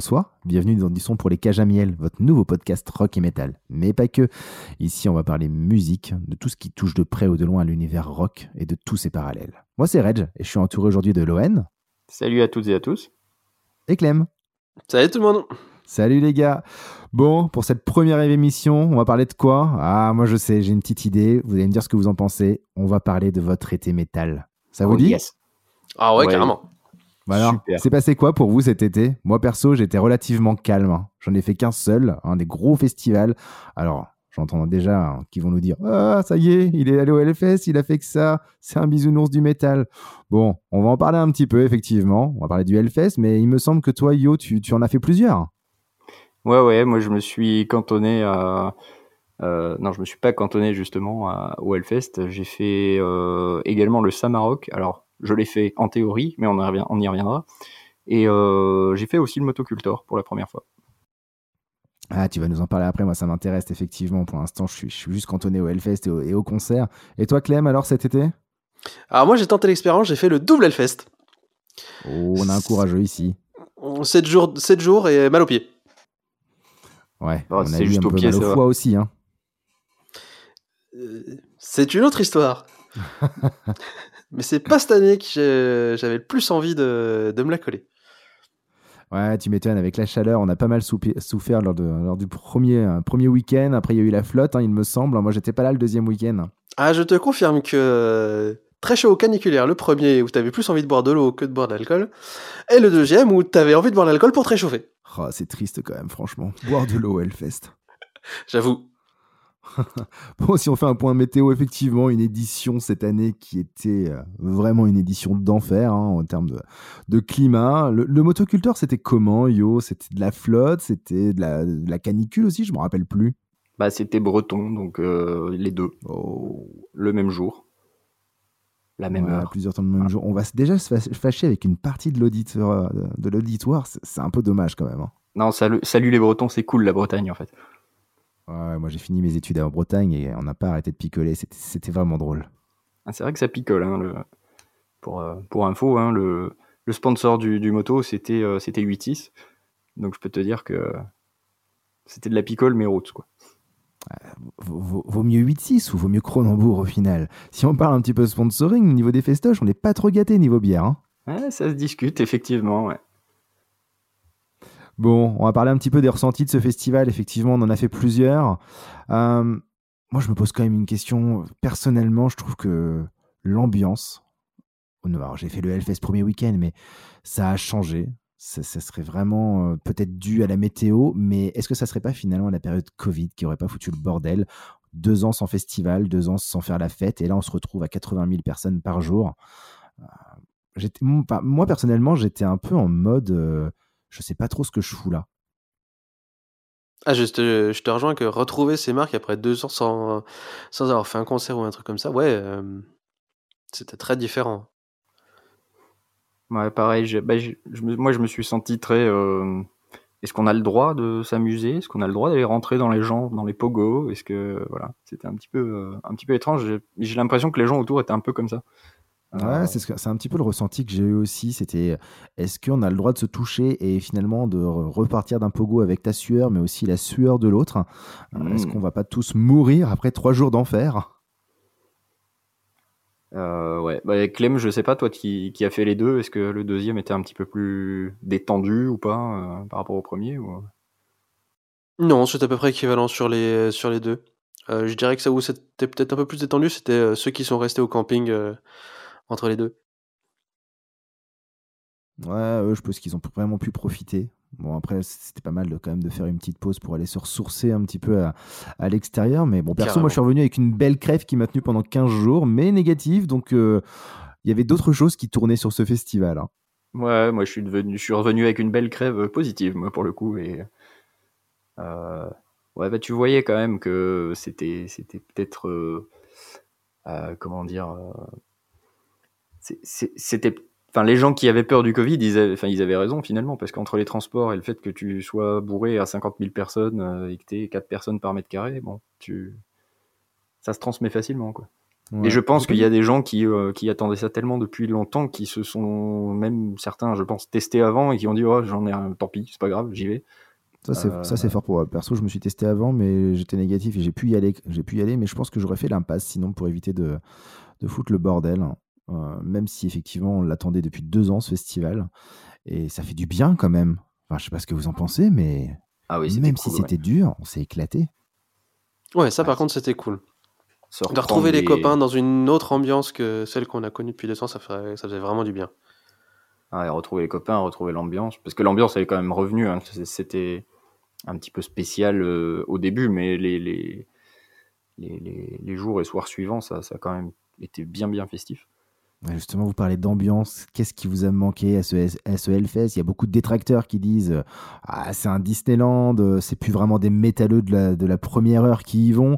bonsoir. Bienvenue dans Du son pour les cages à miel, votre nouveau podcast rock et metal. Mais pas que. Ici, on va parler musique, de tout ce qui touche de près ou de loin à l'univers rock et de tous ses parallèles. Moi, c'est Reg et je suis entouré aujourd'hui de Loen. Salut à toutes et à tous. Et Clem. Salut tout le monde. Salut les gars. Bon, pour cette première émission, on va parler de quoi? Ah, moi je sais, j'ai une petite idée. Vous allez me dire ce que vous en pensez. On va parler de votre été métal. Ça vous Oh, dit? yes. Ah ouais, Ouais. carrément. Bah alors, Super. c'est passé quoi pour vous cet été? Moi perso, j'étais relativement calme. hein. J'en ai fait qu'un seul, un des gros festivals. Alors, j'entends déjà hein, qui vont nous dire Ah, ça y est, il est allé au LFS, il a fait que ça, c'est un bisounours du métal. Bon, on va en parler un petit peu, effectivement. On va parler du Hellfest, mais il me semble que toi, Yo, tu, tu en as fait plusieurs. Ouais, ouais, moi je me suis cantonné à. euh, non, je me suis pas cantonné justement à, au Hellfest. J'ai fait euh, également le Samarok. Alors, je l'ai fait en théorie, mais on, y revient- on y reviendra. Et euh, j'ai fait aussi le Motocultor pour la première fois. Ah, tu vas nous en parler après. Moi, ça m'intéresse, effectivement. Pour l'instant, je suis, je suis juste cantonné au Hellfest et au, et au concert. Et toi, Clem, alors cet été? Alors moi j'ai tenté l'expérience, j'ai fait le double Hellfest. Oh, on a un courageux ici. 7 jours, 7 jours et mal aux pieds. Ouais, Oh, on a c'est eu juste un au peu pied, mal au foie aussi. Hein. Euh, C'est une autre histoire. Mais c'est pas cette année que j'avais le plus envie de, de me la coller. Ouais, tu m'étonnes, avec la chaleur, on a pas mal souffert lors, de, lors du premier, euh, premier week-end. Après, il y a eu la flotte, hein, il me semble. Moi, j'étais pas là le deuxième week-end. Ah, je te confirme que euh, très chaud au caniculaire, le premier où t'avais plus envie de boire de l'eau que de boire de l'alcool, et le deuxième où t'avais envie de boire de l'alcool pour te réchauffer. Oh, c'est triste quand même, franchement. Boire de l'eau au Hellfest. J'avoue. Bon, si on fait un point météo, effectivement, une édition cette année qui était euh, vraiment une édition d'enfer hein, en termes de, de climat. Le, le motoculteur, c'était comment, yo? C'était de la flotte? C'était de la, de la canicule aussi? Je me rappelle plus. Bah, c'était breton, donc euh, les deux, Oh, le même jour, la même Ouais, heure. plusieurs temps le même jour. On va déjà se fâ- fâcher avec une partie de l'auditeur, de, l'auditoire. C'est c'est un peu dommage quand même. hein. Non, salut, salut les Bretons, c'est cool la Bretagne en fait. Ouais, moi j'ai fini mes études en Bretagne et on n'a pas arrêté de picoler. C'était- vraiment drôle. Ah, c'est vrai que ça picole. Hein, le... pour, euh, pour info, hein, le, le sponsor du, du moto, c'était euh, c'était 8.6. Donc je peux te dire que c'était de la picole, mais route. Quoi. Vaut, vaut- vaut mieux 8-6 ou vaut mieux Cronenbourg au final? Si on parle un petit peu sponsoring, au niveau des festoches, on n'est pas trop gâté niveau bière. hein. Ouais, ça se discute, effectivement. Ouais. Bon, on va parler un petit peu des ressentis de ce festival. Effectivement, on en a fait plusieurs. Euh, moi, je me pose quand même une question. Personnellement, je trouve que l'ambiance. oh alors, J'ai fait le Hellfest premier week-end, mais ça a changé. Ça, serait vraiment euh, peut-être dû à la météo, mais est-ce que ça serait pas finalement la période Covid qui aurait pas foutu le bordel? Deux ans sans festival, deux ans sans faire la fête, et là on se retrouve à 80 000 personnes par jour. Euh, moi personnellement, j'étais un peu en mode, je sais pas trop ce que je fous là. Ah, je te, je te rejoins que retrouver ces marques après deux ans sans, sans avoir fait un concert ou un truc comme ça, ouais, euh, c'était très différent. Ouais, pareil, bah, je moi je me suis senti très. euh, Est-ce qu'on a le droit de s'amuser? Est-ce qu'on a le droit d'aller rentrer dans les gens, dans les pogos? Est-ce que voilà, c'était un petit peu, euh, un petit peu étrange. J'ai l'impression que les gens autour étaient un peu comme ça. Ouais, Euh, c'est ce que- c'est un petit peu le ressenti que j'ai eu aussi. C'était est-ce qu'on a le droit de se toucher et finalement de re- repartir d'un pogo avec ta sueur, mais aussi la sueur de l'autre? Euh, Est-ce Mm. qu'on va pas tous mourir après trois jours d'enfer? Euh, ouais, bah, Clem, je sais pas, toi qui, qui a fait les deux, est-ce que le deuxième était un petit peu plus détendu ou pas euh, par rapport au premier ou... Non, c'est à peu près équivalent sur les, sur les deux. Euh, je dirais que ça où c'était peut-être un peu plus détendu, c'était ceux qui sont restés au camping euh, entre les deux. Ouais, eux, je pense qu'ils ont vraiment pu profiter. Bon, après, c'était pas mal de, quand même de faire une petite pause pour aller se ressourcer un petit peu à, à l'extérieur. Mais bon, perso, Carrément. moi, je suis revenu avec une belle crève qui m'a tenu pendant 15 jours, mais négative. Donc, euh, il y avait d'autres choses qui tournaient sur ce festival. hein. Ouais, moi je suis, devenu, je suis revenu avec une belle crève positive, moi pour le coup. Et, euh, ouais, bah tu voyais quand même que c'était, c'était peut-être. euh, euh, comment dire euh, C'était. Enfin, les gens qui avaient peur du Covid, ils avaient, enfin, ils avaient raison finalement, parce qu'entre les transports et le fait que tu sois bourré à 50 000 personnes euh, et que tu 4 personnes par mètre carré, bon, tu. Ça se transmet facilement, quoi. et je pense qu'il y a des gens qui, qui attendaient ça tellement depuis longtemps, qui se sont même certains, je pense, testés avant et qui ont dit oh j'en ai un, tant pis, c'est pas grave, j'y vais. Ça c'est ça c'est fort pour moi. Perso, je me suis testé avant, mais j'étais négatif et j'ai pu y aller. J'ai pu y aller, mais je pense que j'aurais fait l'impasse sinon pour éviter de, de foutre le bordel. Même si effectivement on l'attendait depuis deux ans ce festival et ça fait du bien quand même. Enfin, je sais pas ce que vous en pensez, mais ah oui, même si c'était dur, on s'est éclaté. Ouais, ça par contre c'était cool. De retrouver les... copains dans une autre ambiance que celle qu'on a connue depuis deux ans, ça, ferait, ça faisait vraiment du bien. Ah, et retrouver les copains, retrouver l'ambiance. Parce que l'ambiance, elle est quand même revenue. Hein. C'était un petit peu spécial euh, au début, mais les, les, les, les, jours et soirs suivants, ça, ça a quand même été bien, bien festif. Justement, vous parlez d'ambiance. Qu'est-ce qui vous a manqué à ce, Hellfest? Il y a beaucoup de détracteurs qui disent Ah, c'est un Disneyland, c'est plus vraiment des métalleux de la, de la première heure qui y vont.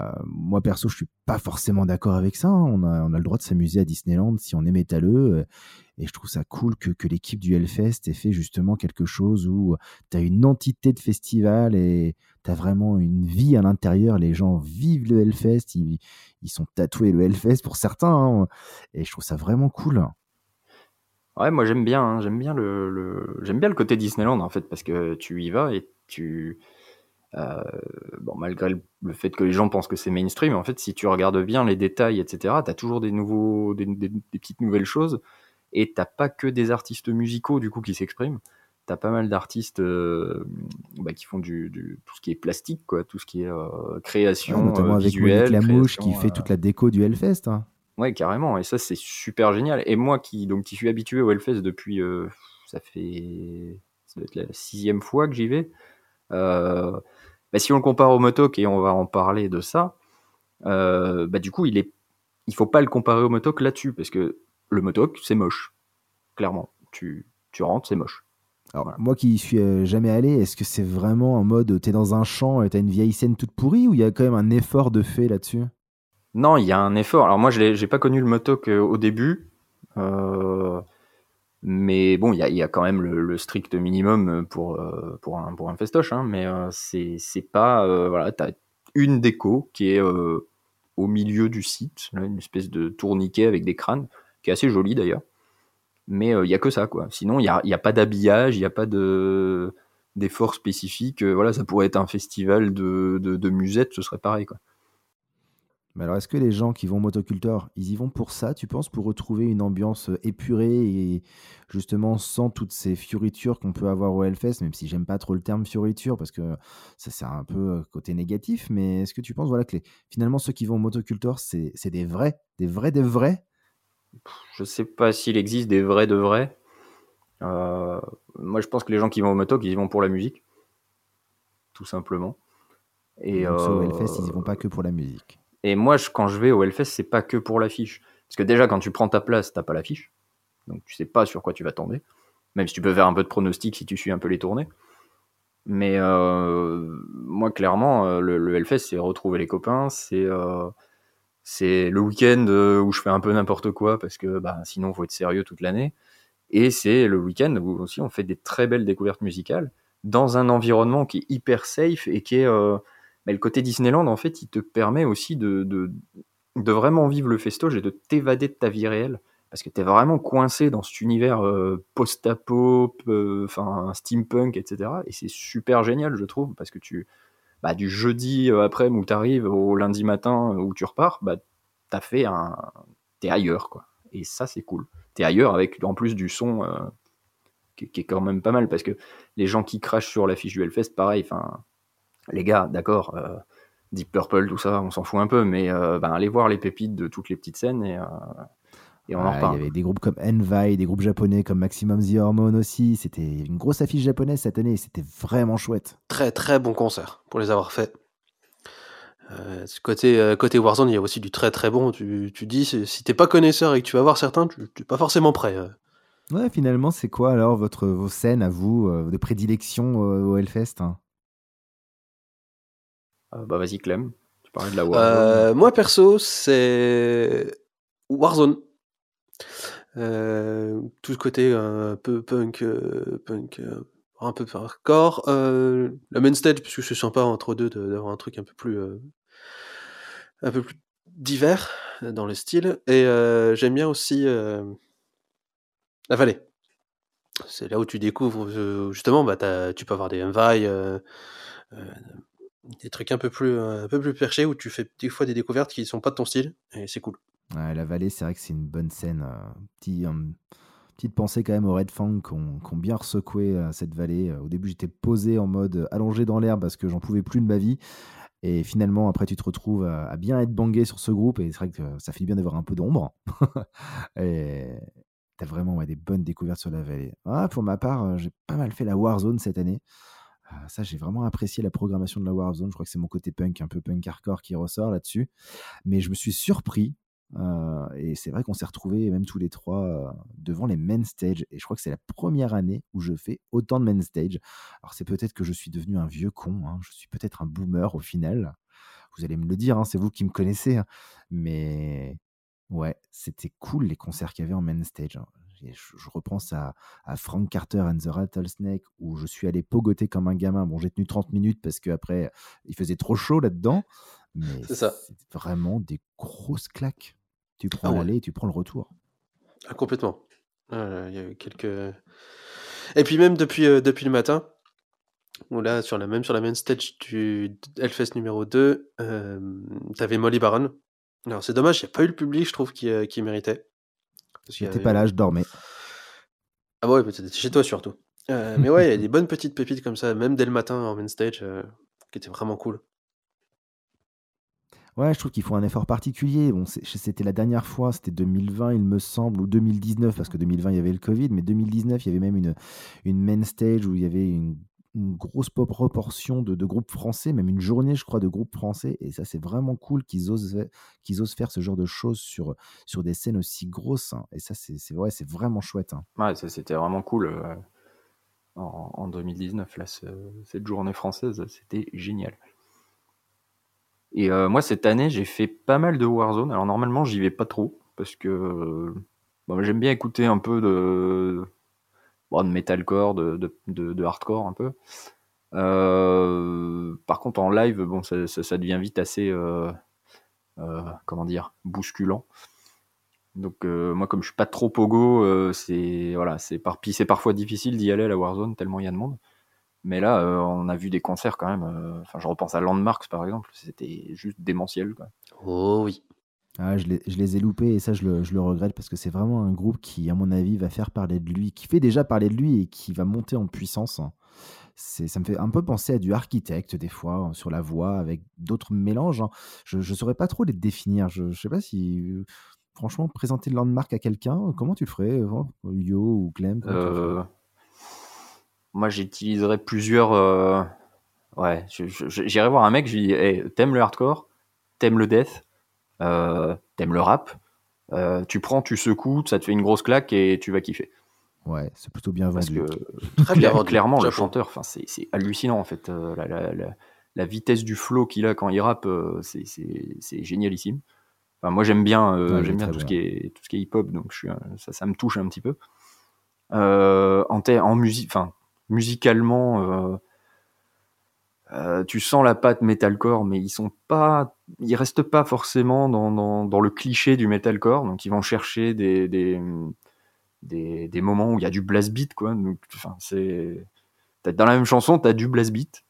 Euh, moi, perso, je suis pas forcément d'accord avec ça. Hein. On a, on a le droit de s'amuser à Disneyland si on est métalleux. Et je trouve ça cool que, que l'équipe du Hellfest ait fait justement quelque chose où tu as une entité de festival et tu as vraiment une vie à l'intérieur. Les gens vivent le Hellfest, ils, ils sont tatoués le Hellfest pour certains. Hein. et je trouve ça vraiment cool. Ouais, moi j'aime bien, hein. j'aime bien le, j'aime bien le côté Disneyland en fait parce que tu y vas et tu euh, bon malgré le, fait que les gens pensent que c'est mainstream, en fait si tu regardes bien les détails etc, tu as toujours des nouveaux des, petites nouvelles choses et t'as pas que des artistes musicaux du coup qui s'expriment. T'as pas mal d'artistes euh, bah, qui font du, tout ce qui est plastique, quoi, tout ce qui est euh, création notamment avec visuelle, la mouche qui fait toute la déco du Hellfest. Hein. Ouais, carrément. Et ça, c'est super génial. Et moi, qui donc qui suis habitué au Hellfest depuis, ça fait, ça doit être la sixième fois que j'y vais. Bah, si on le compare au Motok et on va en parler de ça, bah du coup, il est, il faut pas le comparer au Motok là-dessus parce que le motok, c'est moche. Clairement. Tu, tu rentres, c'est moche. Alors, moi qui suis euh, jamais allé, est-ce que c'est vraiment en mode t'es dans un champ et t'as une vieille scène toute pourrie ou il y a quand même un effort de fait là-dessus? Non, il y a un effort. Alors, moi, je n'ai pas connu le motok euh, au début. Euh, mais bon, il y, a, quand même le, strict minimum pour, pour, un, pour un festoche. Hein, mais c'est pas. voilà, t'as une déco qui est au milieu du site, une espèce de tourniquet avec des crânes qui est assez joli d'ailleurs. Mais il euh, n'y a que ça, quoi. Sinon, il n'y a, y a, pas d'habillage, il n'y a pas de d'efforts spécifiques. Euh, voilà, ça pourrait être un festival de, de, de musettes, ce serait pareil, quoi. Mais alors, est-ce que les gens qui vont motoculteur, ils y vont pour ça, tu penses, pour retrouver une ambiance euh, épurée et justement sans toutes ces fioritures qu'on peut avoir au Hellfest, même si j'aime pas trop le terme fioriture parce que ça c'est un peu côté négatif, mais est-ce que tu penses voilà, que finalement ceux qui vont motoculteur, c'est des vrais, des vrais, des vrais? Je sais pas s'il existe des vrais de vrais. Euh, moi, je pense que les gens qui vont au moto, ils y vont pour la musique, tout simplement. Et au euh, Hellfest, ils y vont pas que pour la musique. Et moi, quand je vais au Hellfest, c'est pas que pour l'affiche. Parce que déjà, quand tu prends ta place, t'as pas l'affiche. Donc tu sais pas sur quoi tu vas tomber. Même si tu peux faire un peu de pronostic si tu suis un peu les tournées. Mais euh, moi, clairement, le, le Hellfest, c'est retrouver les copains, c'est c'est le week-end euh, où je fais un peu n'importe quoi parce que bah, sinon, faut être sérieux toute l'année. Et c'est le week-end où aussi on fait des très belles découvertes musicales dans un environnement qui est hyper safe et qui est. Euh, mais le côté Disneyland, en fait, il te permet aussi de, de, vraiment vivre le festoche et de t'évader de ta vie réelle. Parce que tu es vraiment coincé dans cet univers euh, post-apo, enfin steampunk, etc. Et c'est super génial, je trouve, parce que tu, bah, du jeudi euh, après où tu arrives au lundi matin où tu repars, bah, t'as fait un. T'es ailleurs, quoi. Et ça, c'est cool. T'es ailleurs avec en plus du son euh, qui, est quand même pas mal parce que les gens qui crachent sur l'affiche du Hellfest, pareil, enfin, les gars, d'accord, euh, Deep Purple, tout ça, on s'en fout un peu, mais ben, allez voir les pépites de toutes les petites scènes et il y avait des groupes comme Envy, des groupes japonais comme Maximum The Hormone aussi. C'était une grosse affiche japonaise cette année. C'était vraiment chouette. Très très bon concert pour les avoir faits. Euh, côté, euh, côté Warzone, il y a aussi du très très bon. Tu, tu dis, si t'es pas connaisseur et que tu vas voir certains, tu n'es pas forcément prêt. Euh. Ouais, finalement, c'est quoi alors votre, vos scènes à vous, de prédilection au Hellfest hein? Bah vas-y Clem, tu parlais de la Warzone. moi perso, c'est Warzone. Euh, tout ce côté un peu punk, euh, punk euh, un peu hardcore. la main stage, puisque c'est sympa entre deux d'avoir un truc un peu plus, un peu plus divers. dans le style. Et euh, j'aime bien aussi euh, la vallée. C'est là où tu découvres, euh, justement, bah, tu peux avoir des euh, euh, des trucs un peu plus, un peu plus perchés où tu fais des fois des découvertes qui sont pas de ton style et c'est cool. La vallée, c'est vrai que c'est une bonne scène. euh, petit, euh, petite pensée quand même aux Red Fang qui ont, bien ressecoué euh, cette vallée. Euh, Au début, j'étais posé en mode euh, allongé dans l'herbe parce que j'en pouvais plus de ma vie. Et finalement, après, tu te retrouves à, bien être bangé sur ce groupe. Et c'est vrai que ça fait bien d'avoir un peu d'ombre. et t'as vraiment des bonnes découvertes sur la vallée. Ah, pour ma part, euh, j'ai pas mal fait la Warzone cette année. Euh, ça, j'ai vraiment apprécié la programmation de la Warzone. Je crois que c'est mon côté punk, un peu punk hardcore qui ressort là-dessus. Mais je me suis surpris. euh, et c'est vrai qu'on s'est retrouvés, même tous les trois, euh, devant les main stage. Et je crois que c'est la première année où je fais autant de main stage. Alors, c'est peut-être que je suis devenu un vieux con. hein. Je suis peut-être un boomer au final. Vous allez me le dire, hein, c'est vous qui me connaissez. hein. Mais ouais, c'était cool les concerts qu'il y avait en main stage. Je, je repense à, à Frank Carter and the Rattlesnake où je suis allé pogoter comme un gamin. Bon, j'ai tenu 30 minutes parce qu'après, il faisait trop chaud là-dedans. Mais C'est vraiment des grosses claques. Tu prends Ah ouais. l'aller et tu prends le retour. Ah, complètement. Euh, Il y a eu quelques. Et puis même depuis, euh, depuis le matin, où là, sur la, même sur la main stage du Hellfest numéro 2, euh, t'avais Molly Baron. Alors c'est dommage, il n'y a pas eu le public, je trouve, qui, euh, qui méritait. J'étais avait- pas là, je dormais. Ah bah ouais, mais t'étais chez toi surtout. Euh, mais ouais, il y a des bonnes petites pépites comme ça, même dès le matin en main stage, euh, qui étaient vraiment cool. Ouais, je trouve qu'il faut un effort particulier. Bon, c'était la dernière fois, c'était 2020, il me semble, ou 2019, parce que 2020, il y avait le Covid, mais 2019, il y avait même une, une main stage où il y avait une, une grosse proportion de, groupes français, même une journée, je crois, de groupes français. Et ça, c'est vraiment cool qu'ils osent, faire ce genre de choses sur, des scènes aussi grosses. hein. Et ça, c'est vraiment chouette. hein. C'était vraiment cool euh, en, en 2019, là, ce- cette journée française, c'était génial. Et euh, moi, cette année, j'ai fait pas mal de Warzone. Alors, normalement, j'y vais pas trop, parce que euh, j'aime bien écouter un peu de, bon, de metalcore, de, de, de- hardcore un peu. Euh, par contre, en live, bon, ça, ça- devient vite assez, euh, euh, comment dire, bousculant. Donc moi, comme je suis pas trop pogo, c'est voilà, c'est par, parfois difficile d'y aller à la Warzone tellement il y a de monde. Mais là, on a vu des concerts quand même. Enfin, je repense à Landmarks par exemple, c'était juste démentiel. Oh oui. Ah, je, les, ai loupés et ça, je le, regrette parce que c'est vraiment un groupe qui, à mon avis, va faire parler de lui, qui fait déjà parler de lui et qui va monter en puissance. ça me fait un peu penser à du architecte des fois hein, sur la voix avec d'autres mélanges. hein. Je ne saurais pas trop les définir. Je ne sais pas si, franchement, présenter le landmark à quelqu'un, comment tu le ferais, Yo ou Clem Euh, moi, j'utiliserais plusieurs. euh, Ouais, j'irais voir un mec, je lui dis t'aimes le hardcore, t'aimes le death, t'aimes le rap, euh, tu prends, tu secoues, ça te fait une grosse claque et tu vas kiffer. Ouais, c'est plutôt bien Parce vendu. que Très bien vendu. clairement, le chanteur, enfin, c'est hallucinant en fait. euh, la, la- la- la vitesse du flow qu'il a quand il rappe, euh, c'est- génialissime. Enfin, moi, j'aime bien, euh, Ouais, j'aime bien tout ce, qui est, tout ce qui est hip-hop, donc je suis, un- ça, ça me touche un petit peu. Euh, en, musique, enfin, musicalement, euh, euh, tu sens la patte metalcore, mais ils sont pas, ils restent pas forcément dans, dans, le cliché du metalcore, donc ils vont chercher des, des, des, moments où il y a du blast beat, quoi. Donc, enfin, c'est, dans la même chanson, t'as du blast beat,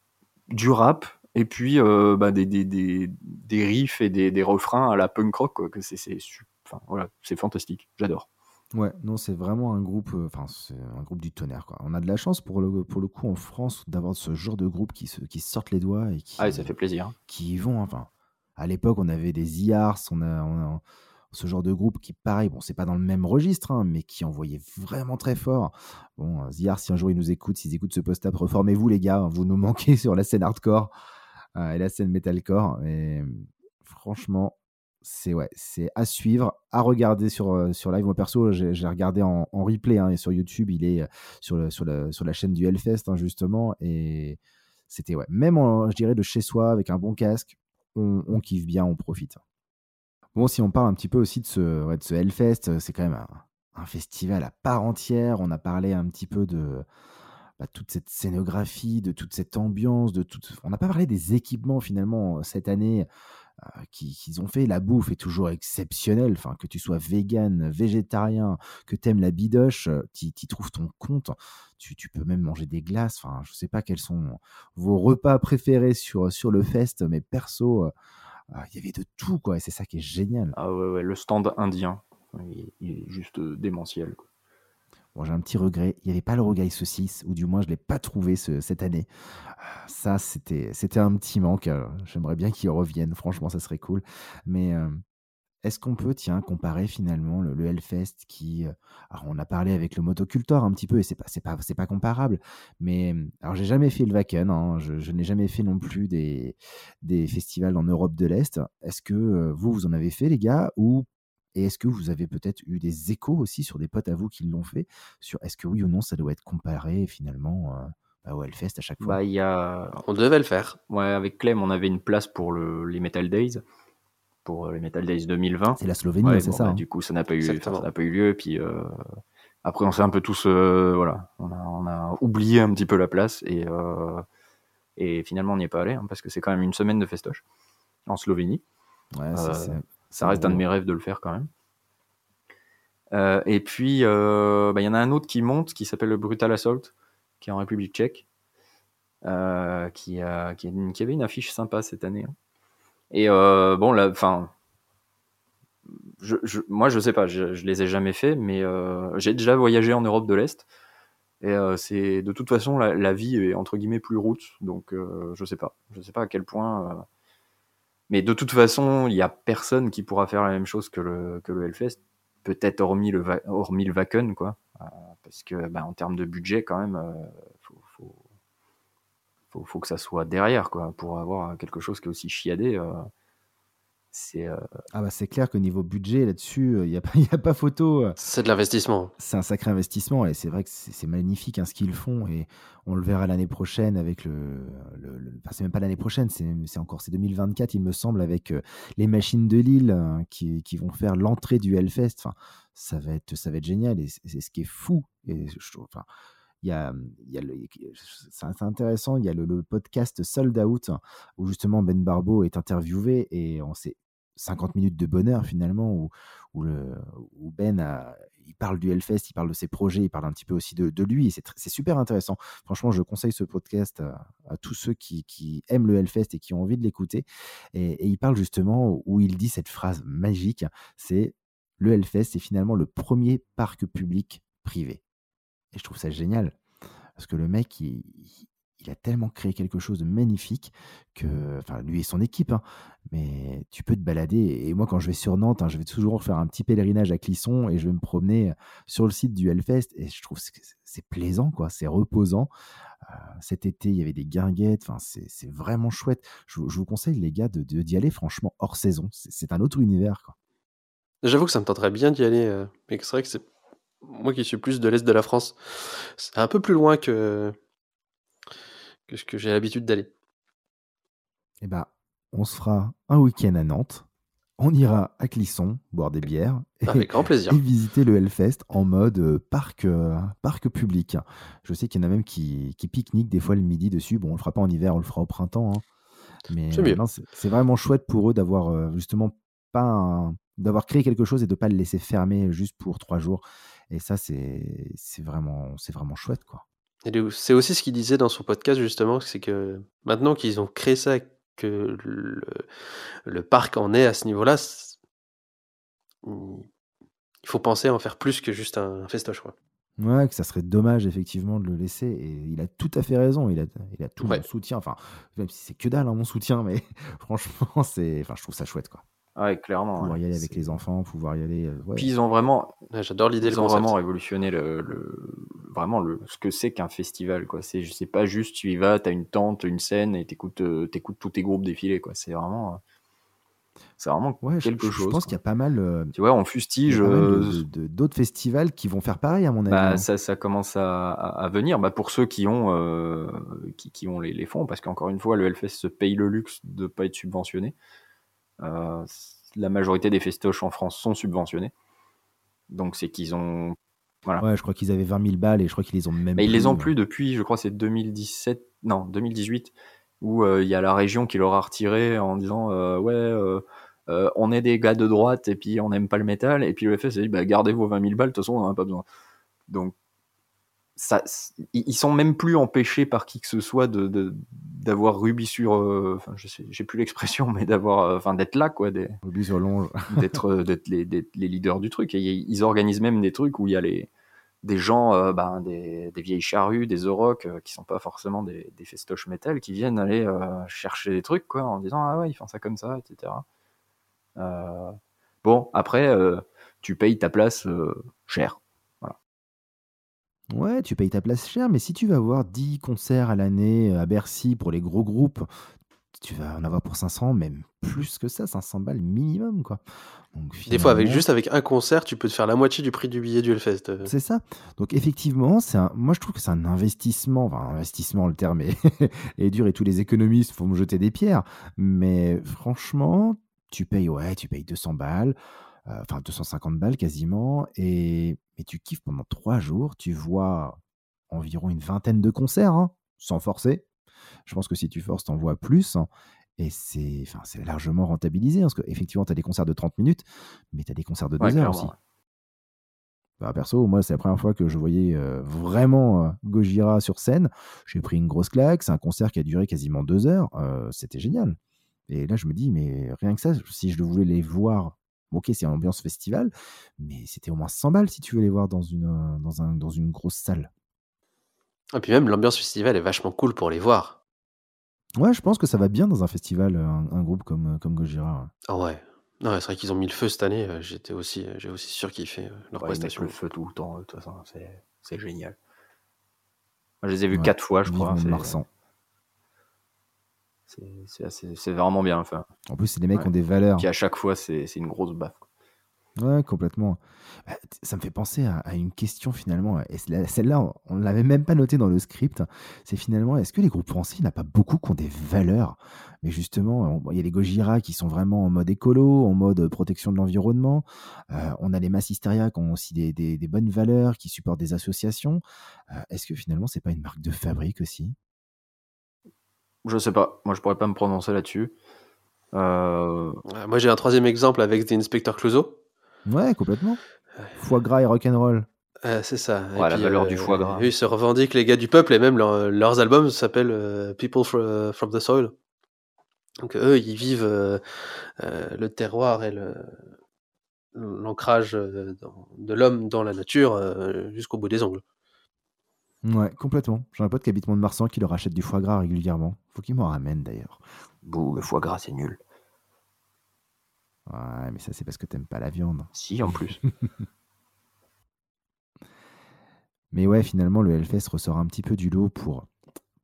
du rap, et puis euh, bah, des, des, des, riffs et des, refrains à la punk rock. Que c'est, c'est, enfin, voilà, c'est fantastique, j'adore. Ouais, non, c'est vraiment un groupe, euh, enfin, c'est un groupe du tonnerre, quoi. On a de la chance pour le, pour le coup en France d'avoir ce genre de groupe qui se, qui sortent les doigts et qui, Ah, et ça fait plaisir. qui y vont. Enfin, à l'époque, on avait des IARS, on a, on a ce genre de groupe qui, pareil, bon, c'est pas dans le même registre, hein, mais qui envoyait vraiment très fort. Bon, euh, Ziar, si un jour ils nous écoutent, s'ils écoutent ce post-up, reformez-vous, les gars, hein, vous nous manquez sur la scène hardcore euh, et la scène metalcore. Et euh, franchement, c'est ouais, c'est à suivre, à regarder sur, euh, sur live. Moi, perso, j'ai regardé en, replay hein, et sur YouTube, il est euh, sur, le, sur, le- sur la chaîne du Hellfest, hein, justement. Et c'était, ouais, même, en- je dirais, de chez soi, avec un bon casque, on, kiffe bien, on profite. Bon, si on parle un petit peu aussi de ce, ouais, de ce Hellfest, euh, c'est quand même un, un festival à part entière. On a parlé un petit peu de bah, toute cette scénographie, de toute cette ambiance, de toute... on n'a pas parlé des équipements finalement cette année. Qu'ils ont fait. La bouffe est toujours exceptionnelle. Enfin, que tu sois vegan, végétarien, que tu aimes la bidoche, tu y trouves ton compte. Tu, tu, peux même manger des glaces. Enfin, je sais pas quels sont vos repas préférés sur, sur le fest, mais perso, il y avait de tout, quoi. Et c'est ça qui est génial. Ah le stand indien, il, est juste démentiel. J'ai un petit regret. Il n'y avait pas le rogaille saucisse, ou du moins je ne l'ai pas trouvé cette année. Ça, c'était, c'était un petit manque. J'aimerais bien qu'il revienne. Franchement, ça serait cool. Mais est-ce qu'on peut, tiens, comparer finalement le, Hellfest qui. alors, on a parlé avec le motocultor un petit peu, et c'est pas, c'est pas, c'est pas comparable. Mais alors, j'ai jamais fait le Wacken. Hein, je, n'ai jamais fait non plus des, des festivals en Europe de l'Est. Est-ce que vous, vous en avez fait, les gars, ou et est-ce que vous avez peut-être eu des échos aussi sur des potes à vous qui l'ont fait? Sur est-ce que oui ou non ça doit être comparé finalement euh, bah, au Hellfest à chaque fois? Bah, y a... On devait le faire. Ouais, avec Clem, on avait une place pour le, les Metal Days. Pour euh, les Metal Days 2020. C'est la Slovénie, c'est ça. Bah, hein. du coup, ça n'a pas, eu, ça pas eu lieu. Puis euh, après, on s'est un peu tous. voilà, on a, on a, oublié un petit peu la place. Et, et finalement, on n'y est pas allé. Hein, parce que c'est quand même une semaine de festoche en Slovénie. Ouais, c'est ça reste un de mes rêves de le faire quand même. Euh, et puis, euh, bah, il y en a un autre qui monte, qui s'appelle le Brutal Assault, qui est en République tchèque, euh, qui, a, qui, avait une affiche sympa cette année. Hein. Et bon, là, enfin, je, je, moi, je sais pas, je, je les ai jamais fait, mais j'ai déjà voyagé en Europe de l'Est. Et c'est de toute façon, la, la, vie est entre guillemets plus route, donc je sais pas. Je sais pas à quel point mais de toute façon, il n'y a personne qui pourra faire la même chose que le, que le Hellfest, peut-être hormis le, hormis le quoi. Euh, parce que, bah, en termes de budget, quand même, euh, faut, faut, faut, que ça soit derrière, quoi, pour avoir quelque chose qui est aussi chiadé. Euh, c'est ah bah c'est clair que niveau budget là-dessus, il n'y a, pas, a pas photo. C'est de l'investissement. C'est un sacré investissement et c'est vrai que c'est magnifique hein, ce qu'ils font et on le verra l'année prochaine avec le. enfin, c'est même pas l'année prochaine, c'est encore c'est 2024, il me semble, avec les machines de Lille hein, qui, qui, vont faire l'entrée du Hellfest. Enfin, ça va être, ça va être génial et c'est ce qui est fou. Et je, enfin, il y a, il y a c'est intéressant, il y a le, le, podcast Sold Out où justement Ben Barbeau est interviewé et on sait 50 minutes de bonheur finalement où, Ben il parle du Hellfest, il parle de ses projets, il parle un petit peu aussi de, lui c'est super intéressant. Franchement, je conseille ce podcast à, tous ceux qui, aiment le Hellfest et qui ont envie de l'écouter. Et, et, il parle justement où il dit cette phrase magique, c'est le Hellfest, c'est finalement le premier parc public privé. Et je trouve ça génial parce que le mec, il, il a tellement créé quelque chose de magnifique que, enfin, lui et son équipe, hein, mais tu peux te balader. Et moi, quand je vais sur Nantes, hein, je vais toujours faire un petit pèlerinage à Clisson et je vais me promener sur le site du Hellfest et je trouve que c'est plaisant, quoi, c'est reposant. Euh, cet été, il y avait des guinguettes, enfin, c'est vraiment chouette. Je, vous conseille, les gars, d'y de, d'y aller franchement hors saison. C'est un autre univers, quoi. J'avoue que ça me tenterait bien d'y aller, euh, mais c'est vrai que c'est moi qui suis plus de l'est de la France, c'est un peu plus loin que que ce que j'ai l'habitude d'aller. Eh ben, on se fera un week-end à Nantes. On ira à Clisson boire des bières Avec grand plaisir. et visiter le Hellfest en mode euh, parc, euh, parc public. Je sais qu'il y en a même qui, qui pique-niquent des fois le midi dessus. Bon, on le fera pas en hiver, on le fera au printemps. Hein. Mais c'est vraiment chouette pour eux d'avoir euh, justement pas d'avoir créé quelque chose et de pas le laisser fermer juste pour trois jours. Et ça, c'est vraiment, vraiment chouette, quoi. C'est aussi ce qu'il disait dans son podcast, justement, c'est que maintenant qu'ils ont créé ça, que le, le, parc en est à ce niveau-là, il faut penser à en faire plus que juste un festoche. Quoi. Ouais, que ça serait dommage effectivement de le laisser. Et il a tout à fait raison. Il a, il a tout mon soutien. Enfin, même si c'est que dalle, hein, mon soutien, mais franchement, c'est, enfin, je trouve ça chouette, quoi. Ouais, clairement. Pouvoir y aller avec les enfants, pouvoir y aller. Euh, Puis ils ont vraiment. J'adore l'idée. Ils ont vraiment révolutionné le, vraiment le, ce que c'est qu'un festival. Quoi. C'est, sais pas juste tu y vas, tu as une tente, une scène et t'écoutes, euh, écoutes tous tes groupes défiler. Quoi. C'est vraiment. Euh, c'est vraiment quelque chose. Je pense qu'il y a pas mal. tu vois, on fustige. d'autres festivals qui vont faire pareil, à mon avis. Bah, ça, ça, commence à, à, venir. Bah, pour ceux qui ont, qui, qui, ont les, les fonds, parce qu'encore une fois, le Hellfest se paye le luxe de ne pas être subventionné. Euh, la majorité des festoches en France sont subventionnés. Donc c'est qu'ils ont. Voilà. Ouais, je crois qu'ils avaient 20 000 balles et je crois qu'ils les ont même. Mais ils les ont plus depuis, je crois, c'est 2017, non, 2018. où il y a la région qui leur a retiré en disant ouais on est des gars de droite et puis on n'aime pas le métal et puis le FS a dit bah, gardez vos 20 000 balles de toute façon on n'en a pas besoin donc ça, ils sont même plus empêchés par qui que ce soit de, d'avoir Ruby sur, enfin je sais, j'ai plus l'expression, mais d'avoir, enfin d'être là quoi, des, Ruby sur longe, d'être, d'être les, les, leaders du truc. Et ils organisent même des trucs où il y a les, des gens, euh, ben, des, vieilles charrues, des euh, qui sont pas forcément des, des festoches métal, qui viennent aller euh, chercher des trucs, quoi, en disant ah ouais, ils font ça comme ça, etc. bon, après, tu payes ta place cher. Ouais, tu payes ta place cher, mais si tu vas voir 10 concerts à l'année à Bercy pour les gros groupes, tu vas en avoir pour 500, même plus que ça, 500 balles minimum, quoi. Des fois, avec, juste avec un concert, tu peux te faire la moitié du prix du billet du Hellfest. Euh. C'est ça. Donc effectivement, c'est un... moi je trouve que c'est un investissement. Enfin, investissement, le terme est, est dur et tous les économistes font me jeter des pierres. Mais franchement, tu payes, ouais, tu payes 200 balles, euh, enfin 250 balles quasiment, et... et tu kiffes pendant trois jours. Tu vois environ une vingtaine de concerts, hein, sans forcer. Je pense que si tu forces, t'en vois plus. Et c'est enfin, largement rentabilisé, hein, parce qu'effectivement, tu as des concerts de 30 minutes, mais tu as des concerts de 2 heures aussi. Bah, perso, moi, c'est la première fois que je voyais euh, vraiment euh, Gojira sur scène. J'ai pris une grosse claque. C'est un concert qui a duré quasiment deux heures. Euh, c'était génial. Et là, je me dis, mais rien que ça, si je voulais les voir, ok, c'est ambiance festival, mais c'était au moins 100 balles si tu veux les voir dans une, dans un, dans une grosse salle. Et puis même, l'ambiance festival est vachement cool pour les voir. Ouais, je pense que ça va bien dans un festival, euh, un, groupe comme, euh, comme Gojira. Ah ouais. Non, c'est vrai qu'ils ont mis le feu cette année. Euh, j'étais aussi, j'ai aussi surkiffé leur ouais, prestation. le feu tout le temps, de toute façon, c'est génial. Moi, je les ai vus quatre fois, je crois. C'est vraiment bien. Enfin. En plus, c'est des mecs qui ont des valeurs. Puis à chaque fois, c'est une grosse baffe. Ouais, complètement. Bah, ça me fait penser à, une question finalement, et celle-là, on ne l'avait même pas notée dans le script. C'est finalement, est-ce que les groupes français, il n'y en a pas beaucoup qui ont des valeurs? Mais justement, il y a les Gojira qui sont vraiment en mode écolo, en mode protection de l'environnement. Euh, on a les Massisteria qui ont aussi des, bonnes valeurs, qui supportent des associations. Euh, est-ce que finalement, c'est pas une marque de fabrique aussi? Je sais pas. Moi, je pourrais pas me prononcer là-dessus. Euh, moi, j'ai un troisième exemple avec des inspecteurs Clouseau. Ouais, complètement. Foie gras et rock'n'roll. Euh, c'est ça. la valeur du foie gras. ils se revendiquent les gars du peuple et même leurs albums s'appellent euh, People from the Soil. Donc eux, ils vivent euh, le terroir et l'ancrage de l'homme dans la nature jusqu'au bout des ongles. Ouais, complètement. J'en ai pas de qui habite Mont-de-Marsan qui leur achète du foie gras régulièrement. Faut qu'ils m'en ramènent d'ailleurs. Bouh, le foie gras, c'est nul. Ouais, mais ça, c'est parce que t'aimes pas la viande. Si, en plus. mais ouais, finalement, le Hellfest ressort un petit peu du lot pour,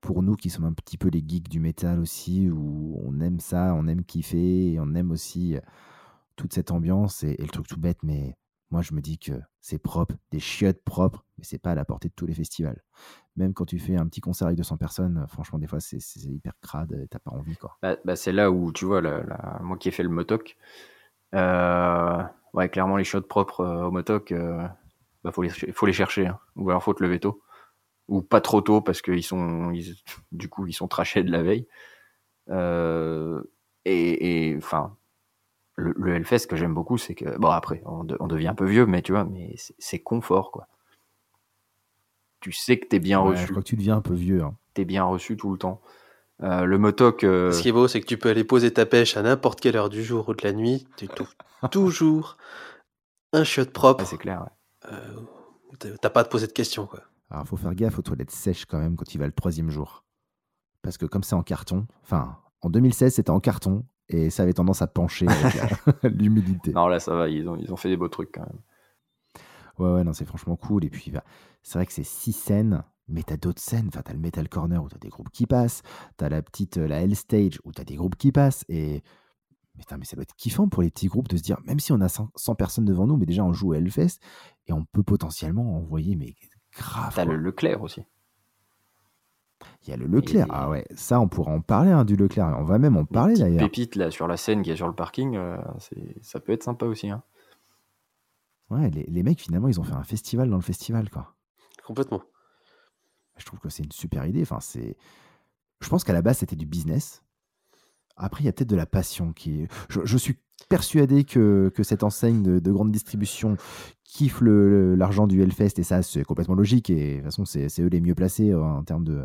pour nous qui sommes un petit peu les geeks du métal aussi, où on aime ça, on aime kiffer, et on aime aussi euh, toute cette ambiance et, le truc tout bête, mais moi je me dis que c'est propre, des chiottes propres, mais c'est pas à la portée de tous les festivals. Même quand tu fais un petit concert avec 200 personnes, franchement, des fois c'est hyper crade, t'as pas envie quoi. Bah, bah, c'est là où tu vois, moi qui ai fait le motoc, euh, ouais, clairement, les shots propres euh, au motoc, euh, bah, faut, les, faut les chercher. Hein. Ou alors, faut te lever tôt. Ou pas trop tôt, parce qu'ils sont, du coup, ils sont trachés de la veille. et enfin, le, le, Hellfest que j'aime beaucoup, c'est que, bon, après, on, devient un peu vieux, mais tu vois, mais c'est confort, quoi. Tu sais que t'es bien reçu. Je crois que tu deviens un peu vieux. Hein. T'es bien reçu tout le temps. Euh, le motoc. Euh, Ce qui est beau, c'est que tu peux aller poser ta pêche à n'importe quelle heure du jour ou de la nuit. Tu trouves toujours un chiotte propre. c'est clair. Euh, t'as pas à te poser de questions. Quoi. Alors, faut faire gaffe aux toilettes sèches quand même quand tu vas le troisième jour. Parce que comme c'est en carton, enfin, en 2016, c'était en carton et ça avait tendance à pencher avec l'humidité. Non, là, ça va. Ils ont, ils ont fait des beaux trucs quand même. Ouais, ouais, non, c'est franchement cool. Et puis, bah, c'est vrai que c'est six scènes mais t'as d'autres scènes, enfin, t'as le Metal Corner où t'as des groupes qui passent, t'as la petite, euh, la Hell Stage où t'as des groupes qui passent, et mais, mais ça doit être kiffant pour les petits groupes de se dire, même si on a 100, personnes devant nous, mais déjà on joue à Hellfest, et on peut potentiellement envoyer, mais grave. T'as le Leclerc aussi. Il y a le Leclerc, ah ouais, ça on pourra en parler hein, du Leclerc, on va même en parler d'ailleurs. Pépite là sur la scène qui est sur le parking, euh, ça peut être sympa aussi. Hein. Ouais, les, les mecs finalement ils ont fait un festival dans le festival quoi. Complètement je trouve que c'est une super idée. Enfin, c'est je pense qu'à la base, c'était du business. Après, il y a peut-être de la passion qui. Je, suis persuadé que, que cette enseigne de, grande distribution kiffe l'argent du Hellfest et ça, c'est complètement logique. Et de toute façon, c'est eux les mieux placés euh, en termes de,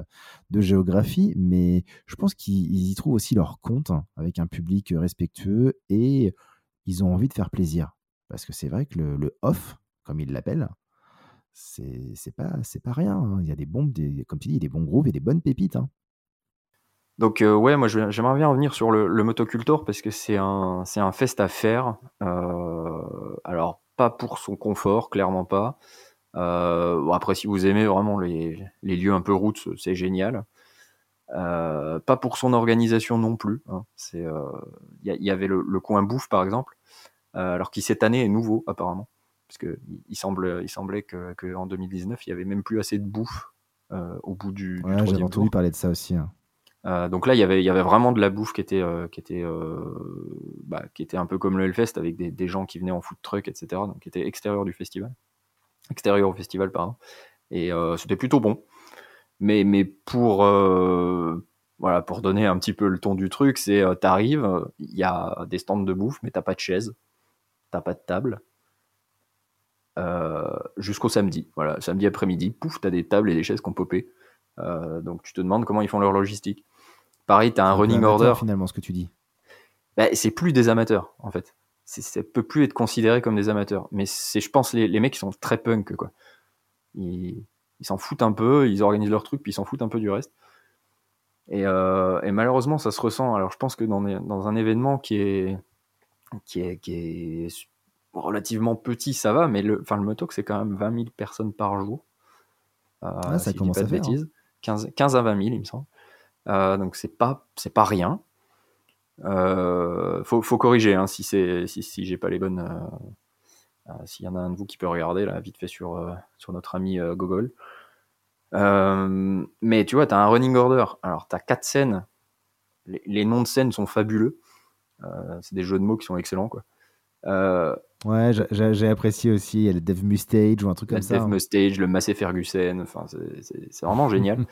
de géographie. Mais je pense qu'ils y trouvent aussi leur compte hein, avec un public respectueux et ils ont envie de faire plaisir. Parce que c'est vrai que le, off, comme ils l'appellent, c'est pas, pas rien. Hein. Il y a des bombes, comme tu dis, des bons grooves et des bonnes pépites. Hein. Donc euh, ouais, moi j'aimerais bien revenir sur le, le motocultor parce que c'est un, un fest à faire. Euh, alors pas pour son confort, clairement pas. Euh, après si vous aimez vraiment les, les lieux un peu routes, c'est génial. pas pour son organisation non plus. Hein. Il y, avait le, coin bouffe par exemple, alors qui cette année est nouveau apparemment, parce que il semble, il semblait que, que en 2019 il y avait même plus assez de bouffe au bout du. Ouais, j'avais entendu parler de ça aussi. Hein. Euh, donc là, il y avait, il y avait vraiment de la bouffe qui était, euh, qui était, euh, bah, qui était un peu comme le Hellfest avec des, des, gens qui venaient en food truck, etc. Donc qui était extérieur du festival, extérieur au festival, pardon. Et c'était plutôt bon. Mais, mais pour, voilà, pour donner un petit peu le ton du truc, c'est t'arrives, il y a des stands de bouffe, mais t'as pas de chaise, t'as pas de table. jusqu'au samedi. Voilà, samedi après-midi, pouf, t'as des tables et des chaises qui ont popé. donc tu te demandes comment ils font leur logistique. Pareil, tu as un running order. Finalement, ce que tu dis. Bah, c'est plus des amateurs, en fait. Ça peut plus être considéré comme des amateurs. Mais c'est, je pense, les, les mecs qui sont très punk, quoi. Ils, s'en foutent un peu, ils organisent leur truc, puis ils s'en foutent un peu du reste. Et, euh, malheureusement, ça se ressent. Alors, je pense que dans, dans un événement qui est, qui est, qui est relativement petit, ça va, mais le, enfin, le moto, c'est quand même 20 000 personnes par jour. Euh, ah, ça commence à faire. 15, 15 hein. à 20 000, il me semble. Euh, donc c'est pas c'est pas rien. Euh, faut, faut, corriger hein, si c'est si, si j'ai pas les bonnes. S'il y en a un de vous qui peut regarder là vite fait sur sur notre ami Google. mais tu vois, tu as un running order. Alors, tu as quatre scènes. Les, noms de scènes sont fabuleux. C'est des jeux de mots qui sont excellents. Quoi. ouais, j'ai apprécié aussi. Il y a le Dev Mustage ou un truc comme ça. Le Dev hein. Mustage, le Massé Ferguson. Enfin, c'est vraiment génial.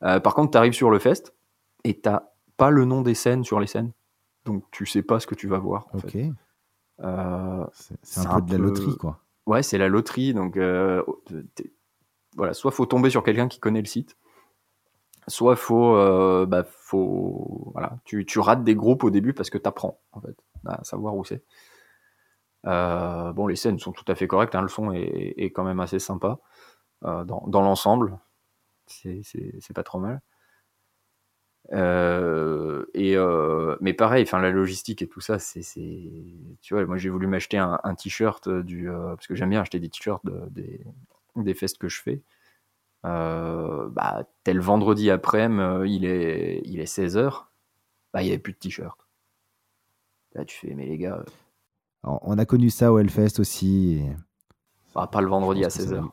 par contre, tu arrives sur le Fest et t'as pas le nom des scènes sur les scènes. Donc tu sais pas ce que tu vas voir. ok. Euh, c'est un, peu de la loterie, quoi. Ouais, c'est la loterie. Donc euh, voilà, soit faut tomber sur quelqu'un qui connaît le site, soit faut, euh, bah, voilà, tu, tu, rates des groupes au début parce que tu apprends en fait à savoir où c'est. bon, les scènes sont tout à fait correctes, hein, le son est, est, quand même assez sympa dans, dans l'ensemble. C'est pas trop mal. Euh, et euh, mais pareil, enfin la logistique et tout ça, c'est, tu vois, moi j'ai voulu m'acheter un, t-shirt du euh, parce que j'aime bien acheter des t-shirts des des festes que je fais. Bah tel vendredi après-midi, il est il est 16 h bah il y avait plus de t-shirt. Là tu fais mais les gars. on a connu ça au Hellfest aussi. Bah, pas le vendredi à 16 h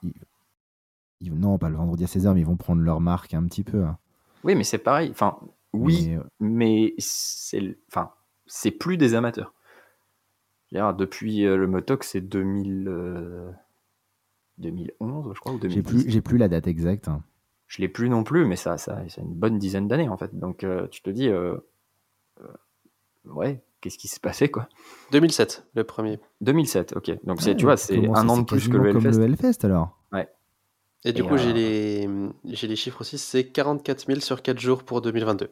non, pas le vendredi à 16 h mais ils vont prendre leur marque un petit peu. Hein. Oui, mais c'est pareil. Enfin, oui, mais, c'est, enfin, c'est plus des amateurs. depuis euh, le Motoc, c'est 2000, 2011, euh, je crois, ou 2010. J'ai plus, la date exacte. Hein. Je l'ai plus non plus, mais ça, ça, c'est une bonne dizaine d'années en fait. Donc, euh, tu te dis, ouais, qu'est-ce qui s'est passé quoi? 2007, le premier. 2007, ok. Donc, tu vois, c'est un an de plus que le Hellfest. Comme le Hellfest alors. Ouais. Et du coup, j'ai les, j'ai les chiffres aussi, c'est 44 000 sur 4 jours pour 2022.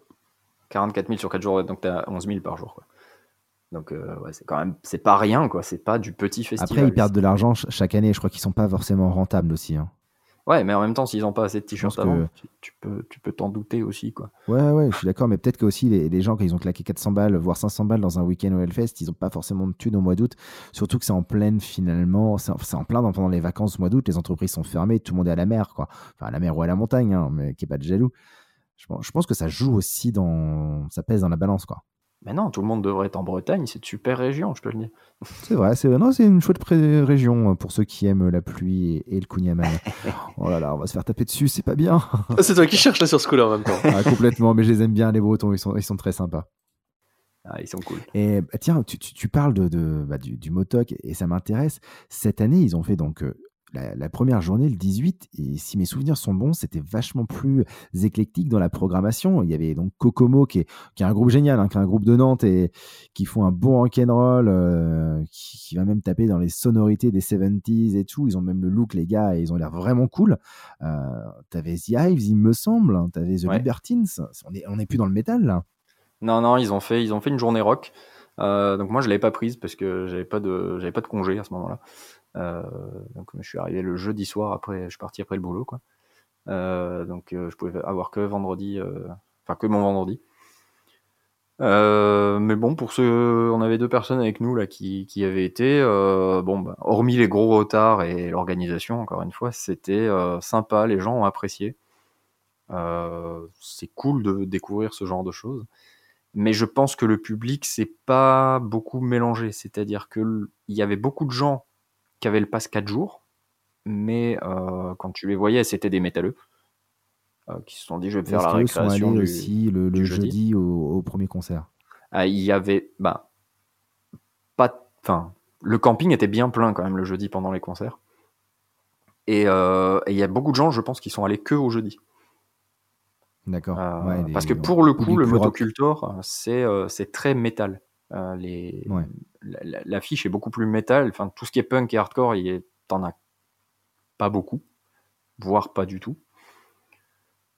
44 000 sur 4 jours, donc tu as 11 000 par jour. Quoi. Donc euh, ouais, c'est quand même, c'est pas rien, quoi. C'est pas du petit festival. Après, ils perdent de l'argent chaque année. Je crois qu'ils sont pas forcément rentables aussi. Hein. Ouais, mais en même temps, s'ils n'ont pas assez de t-shirts avant, tu, peux, tu peux t'en douter aussi, quoi. Ouais, ouais, je suis d'accord, mais peut-être que aussi les, les, gens, quand ils ont claqué 400 balles, voire 500 balles dans un week-end au Hellfest, ils n'ont pas forcément de thunes au mois d'août. Surtout que c'est en pleine, finalement, c'est en, plein pendant les vacances au mois d'août, les entreprises sont fermées, tout le monde est à la mer, quoi. Enfin, à la mer ou à la montagne, hein, mais qui est pas de jaloux. Je, je pense que ça joue aussi dans. Ça pèse dans la balance, quoi. Mais non, tout le monde devrait être en Bretagne, c'est une super région, je te le dis. C'est vrai, c'est non, c'est une chouette région euh, pour ceux qui aiment la pluie et, le Kunyaman. oh là là, on va se faire taper dessus, c'est pas bien. Ah, c'est toi qui cherches là sur ce coup-là en même temps. Ah, complètement, mais je les aime bien, les Bretons, ils sont, ils sont très sympas. Ah, ils sont cool. Et bah, tiens, tu, tu, parles de, de bah, du, du, Motoc et ça m'intéresse. Cette année, ils ont fait donc euh, la, première journée, le 18, et si mes souvenirs sont bons, c'était vachement plus éclectique dans la programmation. Il y avait donc Kokomo, qui est, qui est un groupe génial, hein, qui est un groupe de Nantes et qui font un bon rock'n'roll, euh, qui, va même taper dans les sonorités des 70s et tout. Ils ont même le look, les gars, et ils ont l'air vraiment cool. Euh, T'avais The Hives, il me semble, hein, t'avais The Libertines. On n'est on est plus dans le métal, là. Non, non, ils ont fait, ils ont fait une journée rock. Euh, donc moi, je l'avais pas prise parce que j'avais pas de, j'avais pas de congé à ce moment-là. Euh, donc je suis arrivé le jeudi soir après, je suis parti après le boulot quoi. Euh, donc je pouvais avoir que vendredi, enfin que mon vendredi. mais bon, pour ceux, on avait deux personnes avec nous là qui, qui avaient été. bon, bah, hormis les gros retards et l'organisation, encore une fois, c'était sympa. Les gens ont apprécié. c'est cool de découvrir ce genre de choses. Mais je pense que le public s'est pas beaucoup mélangé. C'est-à-dire qu'il y avait beaucoup de gens qui avaient le pass 4 jours, mais euh, quand tu les voyais, c'était des métalleux. Euh, qui se sont dit, je vais me faire la récréation. du, aussi le, jeudi, au, premier concert? Ah, Il y avait. Bah, pas. Enfin, le camping était bien plein quand même le jeudi pendant les concerts. Euh, et il y a beaucoup de gens, je pense, qui sont allés que au jeudi. D'accord. parce que pour le coup, le motocultor, c'est c'est très métal. les, l'affiche est beaucoup plus métal. Enfin, tout ce qui est punk et hardcore, il t'en as pas beaucoup, voire pas du tout.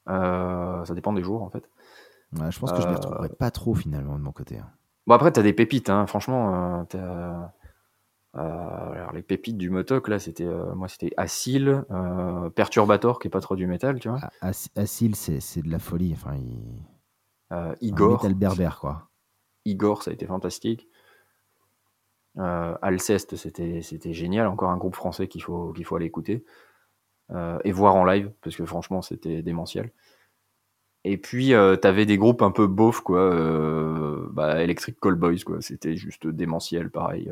Euh, ça dépend des jours en fait. je pense que je ne les retrouverai pas trop finalement de mon côté. Hein. Bon après t'as des pépites, hein. franchement. Euh, euh, alors les pépites du motoc là, c'était moi c'était Acil, Perturbator qui est pas trop du métal, tu vois. Acil c'est de la folie, enfin Igor. métal berbère quoi. Igor ça a été fantastique. Euh, Alceste, c'était génial, encore un groupe français qu'il faut, qu'il faut aller écouter euh, et voir en live, parce que franchement, c'était démentiel. Et puis, euh, t'avais des groupes un peu beauf, quoi. Bah, Electric Callboys, quoi. C'était juste démentiel, pareil.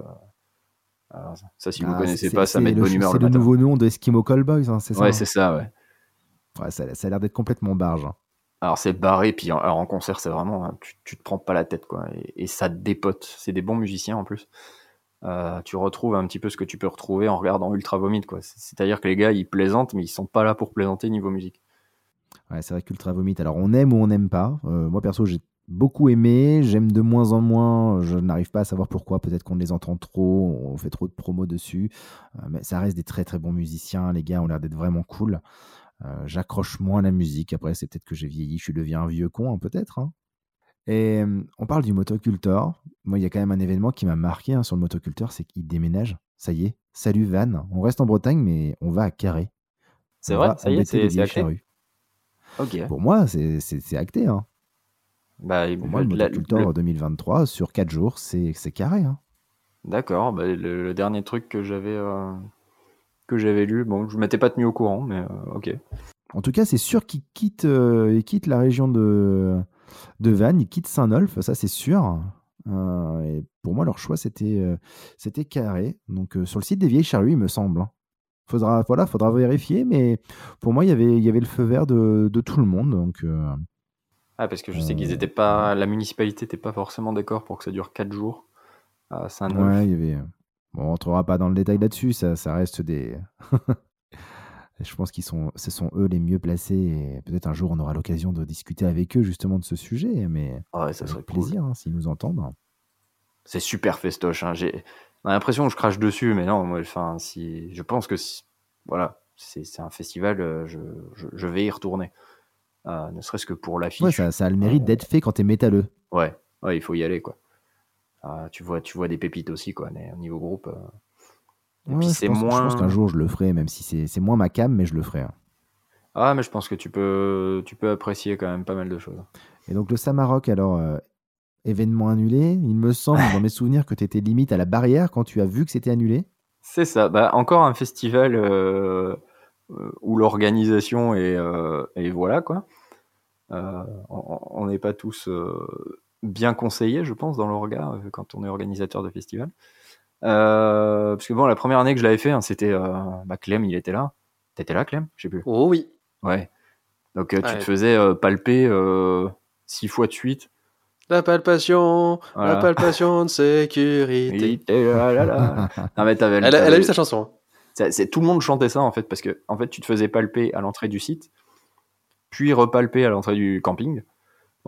ça, si vous ah, connaissez pas, ça met de bonne humeur. C'est le, nouveau nom d'Eskimo Callboys, hein, c'est ça Ouais, hein c'est ça, ouais. ouais ça, ça a l'air d'être complètement barge. Hein. Alors c'est barré, puis en, en concert c'est vraiment, tu, tu, te prends pas la tête quoi, et, et ça dépote. C'est des bons musiciens en plus. Euh, tu retrouves un petit peu ce que tu peux retrouver en regardant Ultra Vomit. Quoi. C'est-à-dire que les gars, ils plaisantent, mais ils sont pas là pour plaisanter niveau musique. Ouais, c'est vrai qu'Ultra Vomit, alors on aime ou on n'aime pas. Euh, moi, perso, j'ai beaucoup aimé. J'aime de moins en moins. Je n'arrive pas à savoir pourquoi. Peut-être qu'on les entend trop, on fait trop de promos dessus. Euh, mais ça reste des très très bons musiciens. Les gars ont l'air d'être vraiment cool. J'accroche moins la musique. Après, c'est peut-être que j'ai vieilli. Je suis devenu un vieux con, hein, peut-être. Hein. Et on parle du motocultor. Moi, il y a quand même un événement qui m'a marqué hein, sur le motocultor, c'est qu'il déménage. Ça y est, salut Van. On reste en Bretagne, mais on va à Carré. C'est vrai, ça y est, c'est acté? Pour moi, c'est acté. Hein. Bah, Pour moi, le motocultor 2023, sur 4 jours, c'est carré. Hein. D'accord. Bah, le, dernier truc que j'avais euh, que j'avais lu, bon, je m'étais pas tenu au courant, mais euh, ok. En tout cas, c'est sûr qu'il quitte, euh, quitte la région de de Vannes. Ils quittent Saint-Nolf, ça c'est sûr. Euh, et pour moi, leur choix, c'était euh, c'était carré. Donc, euh, sur le site des Vieilles Charrues, il me semble. Hein. Faudra, voilà, faudra vérifier, mais pour moi, il y avait, il y avait le feu vert de, de tout le monde. Donc, ah, parce que je sais qu'ils étaient pas. La municipalité n'était pas forcément d'accord pour que ça dure 4 jours à Saint-Nolf. Ouais, il y avait. Bon, on rentrera pas dans le détail là-dessus, ça, ça reste des. Je pense qu'ils sont, ce sont eux les mieux placés. Et peut-être un jour on aura l'occasion de discuter avec eux justement de ce sujet. Mais ouais, ça serait plaisir hein, s'ils nous entendent. C'est super festoche. Hein. J'ai l'impression que je crache dessus, mais non. Moi, enfin, si je pense que voilà, c'est un festival. Euh, je, je, vais y retourner. Euh, ne serait-ce que pour l'affiche. Ouais, ça, ça, a le mérite d'être fait quand t'es métalleux. Ouais, ouais, il faut y aller quoi. Euh, tu vois, tu vois des pépites aussi quoi. Mais au niveau groupe. Et puis c'est moins. Je pense qu'un jour je le ferai, même si c'est moins ma cam, mais je le ferai. Hein. Ah, mais je pense que tu peux, tu peux apprécier quand même pas mal de choses. Et donc le Samarok, alors, euh, événement annulé, il me semble dans mes souvenirs que tu étais limite à la barrière quand tu as vu que c'était annulé. C'est ça. Bah, encore un festival euh, euh, où l'organisation est, et voilà quoi. on n'est pas tous bien conseillés, je pense, dans le regard quand on est organisateur de festival. Euh, parce que bon, la première année que je l'avais fait, hein, c'était euh, bah, Clem, il était là. T'étais là, Clem? Je sais plus. Oh oui. Ouais. Donc euh, tu te faisais palper six fois de suite. La palpation, la palpation de sécurité. non, mais elle, elle, a eu sa chanson. Hein. c'est, tout le monde chantait ça en fait, parce que en fait, tu te faisais palper à l'entrée du site, puis repalper à l'entrée du camping.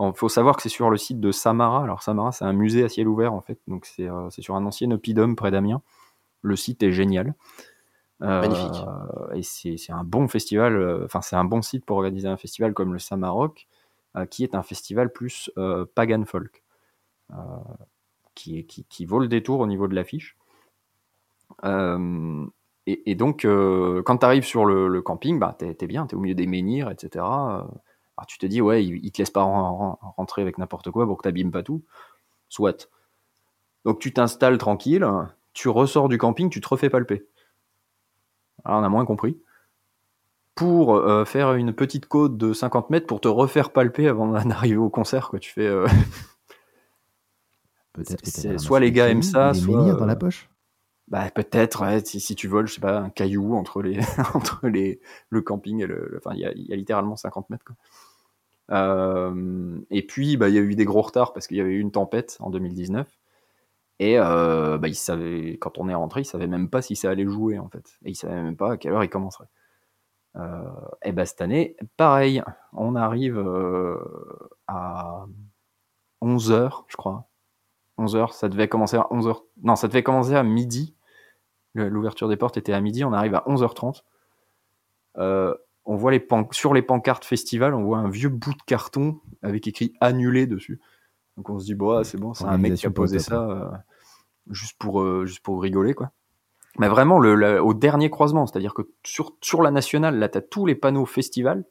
Il faut savoir que c'est sur le site de Samara. Alors Samara, c'est un musée à ciel ouvert en fait, donc c'est, c'est sur un ancien oppidum près d'Amiens. Le site est génial. Magnifique. Et c'est, un bon festival, enfin c'est un bon site pour organiser un festival comme le Samarok, qui est un festival plus pagan folk. Qui, qui, qui, vaut le détour au niveau de l'affiche. Euh, et, donc, euh, quand tu arrives sur le, camping, bah, tu es, bien, tu es au milieu des menhirs, etc. Alors tu te dis, ouais, ils, te laissent pas rentrer avec n'importe quoi pour que tu pas tout. Soit. Donc tu t'installes tranquille, tu ressors du camping, tu te refais palper. Alors on a moins compris. Pour euh, faire une petite côte de 50 mètres pour te refaire palper avant d'arriver au concert, quoi. Tu fais. Peut-être. Soit les gars aiment ça, soit. dans la poche bah, peut-être, si, tu voles, je sais pas, un caillou entre, les, entre les, le camping et le. Enfin, il y a, y a, littéralement 50 mètres. Quoi. Euh, et puis, bah, il y a eu des gros retards parce qu'il y avait eu une tempête en 2019. Et euh, bah, quand on est rentré, il savait même pas si ça allait jouer en fait. Et il savait même pas à quelle heure il commencerait. Euh, et bah, cette année, pareil, on arrive à 11h, je crois. 11h, ça devait commencer à 11h. Non, ça devait commencer à midi. L'ouverture des portes était à midi, on arrive à 11h30. Euh, on voit les sur les pancartes festival, on voit un vieux bout de carton avec écrit annulé dessus. Donc on se dit, bon, c'est bon, c'est un mec qui a posé ça euh, juste, pour, euh, juste pour rigoler, quoi. Mais vraiment, le, au dernier croisement, c'est-à-dire que sur, sur la nationale, là, tu as tous les panneaux festival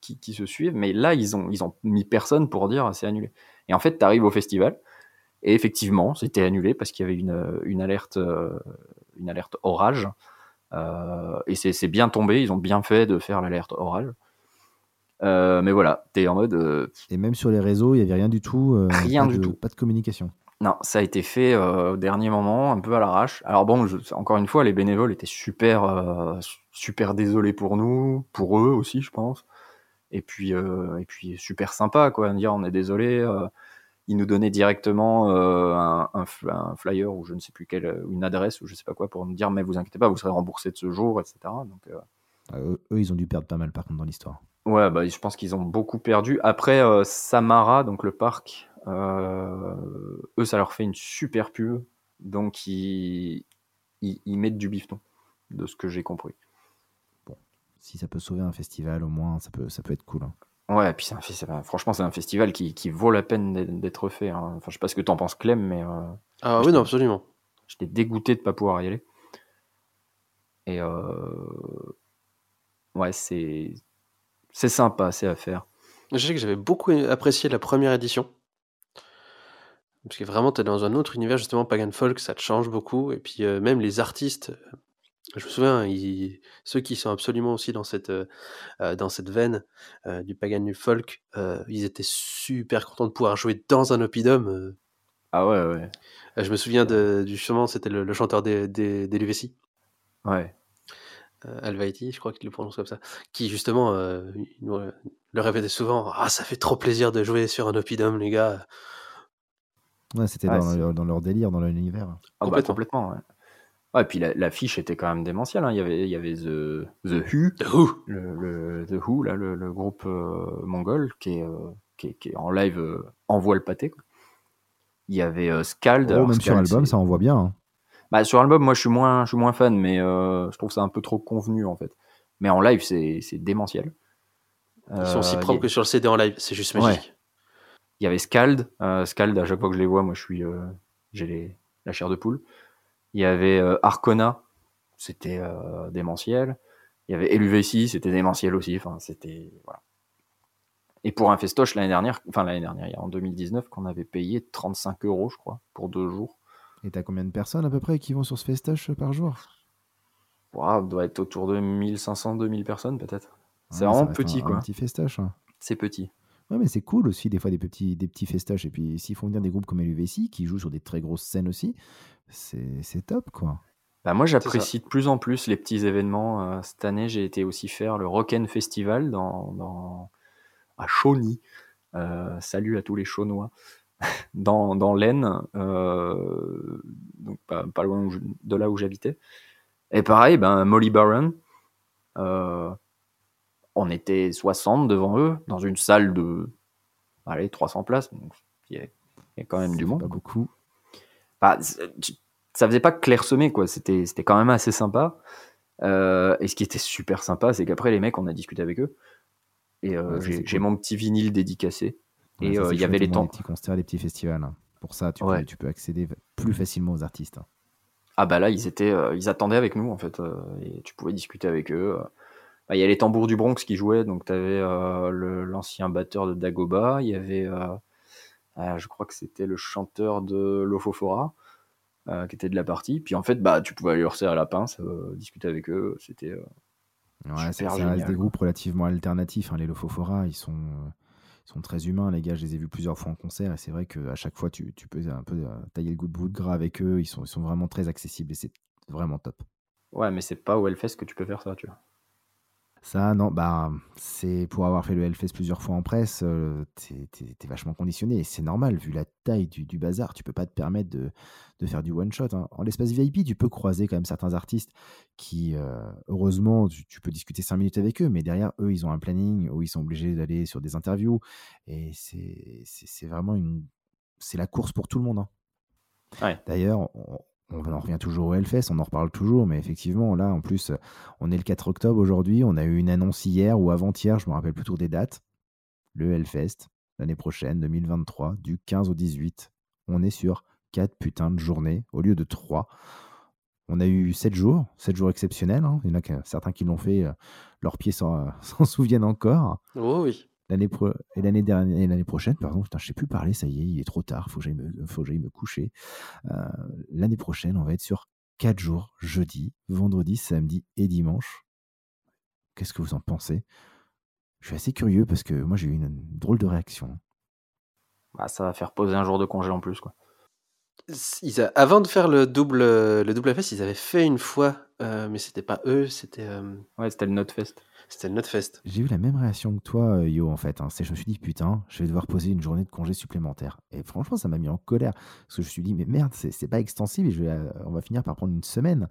qui, qui, se suivent, mais là, ils ont, ils ont mis personne pour dire c'est annulé. Et en fait, tu arrives au festival, et effectivement, c'était annulé parce qu'il y avait une, une, alerte, euh, une alerte orage. Euh, et c'est bien tombé, ils ont bien fait de faire l'alerte orage. Euh, mais voilà, t'es en mode. Et même sur les réseaux, il n'y avait rien du tout. rien du tout. Pas de communication. Non, ça a été fait au dernier moment, un peu à l'arrache. Alors bon, encore une fois, les bénévoles étaient super, super désolés pour nous, pour eux aussi, je pense. Et puis, et puis super sympa, quoi, dire on est désolé il nous donnait directement euh, un, flyer ou je ne sais plus quelle, une adresse ou je sais pas quoi pour nous dire mais vous inquiétez pas, vous serez remboursé de ce jour, etc. Donc, euh, ah, eux, ils ont dû perdre pas mal par contre dans l'histoire. Ouais, bah, je pense qu'ils ont beaucoup perdu. Après, euh, Samara, donc le parc, eux, ça leur fait une super pub. Donc, ils, ils, mettent du bifton, de ce que j'ai compris. Bon, si ça peut sauver un festival, au moins, ça peut, ça peut être cool. Hein. Ouais, et puis franchement, c'est un festival qui, qui, vaut la peine d'être fait. Hein. Enfin, je sais pas ce que t'en penses, Clem, mais. Euh, ah oui, non, absolument. J'étais dégoûté de pas pouvoir y aller. Et euh, ouais, c'est c'est sympa, c'est à faire. Je sais que j'avais beaucoup apprécié la première édition. Parce que vraiment, tu es dans un autre univers, justement, Pagan Folk, ça te change beaucoup. Et puis, euh, même les artistes, je me souviens, ceux qui sont absolument aussi dans cette, euh, dans cette veine euh, du pagan du folk, ils étaient super contents de pouvoir jouer dans un oppidum. Ah ouais, ouais. je me souviens de, du chemin, c'était le, chanteur des, des, des Luvessi. Ouais. Alvaiti, je crois qu'il le prononce comme ça, qui justement le répétait souvent Ah, ça fait trop plaisir de jouer sur un oppidum, les gars. Ouais, c'était dans, dans, leur délire, dans leur univers. Ah, bah, complètement, ouais. Ouais, et puis l'affiche était quand même démentielle. Hein. Il y avait, il y avait The, The Who, The Who, le, The Who là, le, le groupe euh, mongol qui est, euh, qui, est, qui est, en live euh, envoie le pâté. Quoi. Il y avait Scald. Oh, même sur album, ça envoie bien. Hein. Bah, sur album, moi, je suis moins, je suis moins fan, mais je trouve ça un peu trop convenu en fait. Mais en live, c'est démentiel. Ils sont aussi propres que sur le CD en live, c'est juste magique. Il y avait Scald. Scald, à chaque fois que je les vois, moi, je suis, j'ai la chair de poule. Il y avait euh, Arcona, c'était euh, démentiel. Il y avait LUV6, c'était démentiel aussi. Enfin, c'était voilà. Et pour un festoche l'année dernière, enfin l'année dernière, en 2019, qu'on avait payé 35 euros, je crois, pour deux jours. Et t'as combien de personnes à peu près qui vont sur ce festoche par jour? Wow, doit être autour de 1500-2000 personnes peut-être. C'est vraiment petit, quoi. Un petit festoche. Hein. C'est petit. Ouais, mais c'est cool aussi, des fois, des petits, des petits festoches. Et puis, s'ils font venir des groupes comme LUVC, qui jouent sur des très grosses scènes aussi, c'est top, quoi. Bah moi, j'apprécie de plus en plus les petits événements. Euh, cette année, j'ai été aussi faire le Rock'n Festival dans, dans, à Chauny. Euh, salut à tous les Chaunois. dans, dans l'Aisne, euh, donc pas, pas, loin de là où j'habitais. Et pareil, ben, Molly Baron, on était 60 devant eux, dans une salle de allez, 300 places. Donc, il y, a, quand même du monde. Pas beaucoup. Bah, ça faisait pas clairsemé, quoi. C'était quand même assez sympa. Euh, et ce qui était super sympa, c'est qu'après, les mecs, on a discuté avec eux. Et euh, j'ai mon petit vinyle dédicacé. et euh, il y avait les temps. Les petits concerts, les petits festivals. Hein. Pour ça, tu, peux, tu peux accéder plus facilement aux artistes. Hein. Ah bah là, ils étaient, ils attendaient avec nous en fait, et tu pouvais discuter avec eux. Bah, il y a les tambours du Bronx qui jouaient, donc tu avais l'ancien batteur de Dagoba, il y avait, je crois que c'était le chanteur de Lofofora. Euh, qui était de la partie. Puis en fait, bah, tu pouvais aller leur serrer la pince, euh, discuter avec eux. C'était. Euh, ouais, ça reste des groupes relativement alternatifs. Hein, les Lofofora, ils sont, ils sont très humains, les gars. Je les ai vus plusieurs fois en concert et c'est vrai qu'à chaque fois, tu, tu, peux un peu tailler le goût de bout de gras avec eux. Ils sont, ils sont vraiment très accessibles et c'est vraiment top. Ouais, mais c'est pas au Hellfest que tu peux faire ça, tu vois. Ça, non, bah, c'est pour avoir fait le Hellfest plusieurs fois en presse, euh, t'es es, vachement conditionné. Et c'est normal, vu la taille du, bazar, tu peux pas te permettre de, de faire du one-shot. Hein. En l'espace VIP, tu peux croiser quand même certains artistes qui, euh, heureusement, tu, peux discuter cinq minutes avec eux, mais derrière, eux, ils ont un planning où ils sont obligés d'aller sur des interviews. Et c'est vraiment une. C'est la course pour tout le monde. Hein. Ouais. D'ailleurs, on en revient toujours au Hellfest, on en reparle toujours, mais effectivement, là, en plus, on est le 4 octobre aujourd'hui, on a eu une annonce hier ou avant-hier, je me rappelle plus trop des dates. Le Hellfest, l'année prochaine, 2023, du 15 au 18. On est sur 4 putains de journées au lieu de 3. On a eu 7 jours, 7 jours exceptionnels. Hein. Il y en a certains qui l'ont fait, euh, leurs pieds s'en souviennent encore. Oh oui. L'année et l'année dernière et l'année prochaine, pardon, putain, je sais plus parler, ça y est, il est trop tard, faut que j'aille me, faut que me coucher. Euh, l'année prochaine, on va être sur 4 jours, jeudi, vendredi, samedi et dimanche. Qu'est-ce que vous en pensez? Je suis assez curieux parce que moi j'ai eu une, drôle de réaction. Bah, ça va faire poser un jour de congé en plus, quoi. avant de faire le double, le double fest, ils avaient fait une fois, euh, mais c'était pas eux, c'était. Euh, ouais, c'était le Notfest. C'était le Notfest. J'ai eu la même réaction que toi, euh, Yo, en fait. Hein. Je me suis dit, putain, je vais devoir poser une journée de congé supplémentaire. Et franchement, ça m'a mis en colère. Parce que je me suis dit, mais merde, c'est pas extensible et je vais, euh, on va finir par prendre une semaine.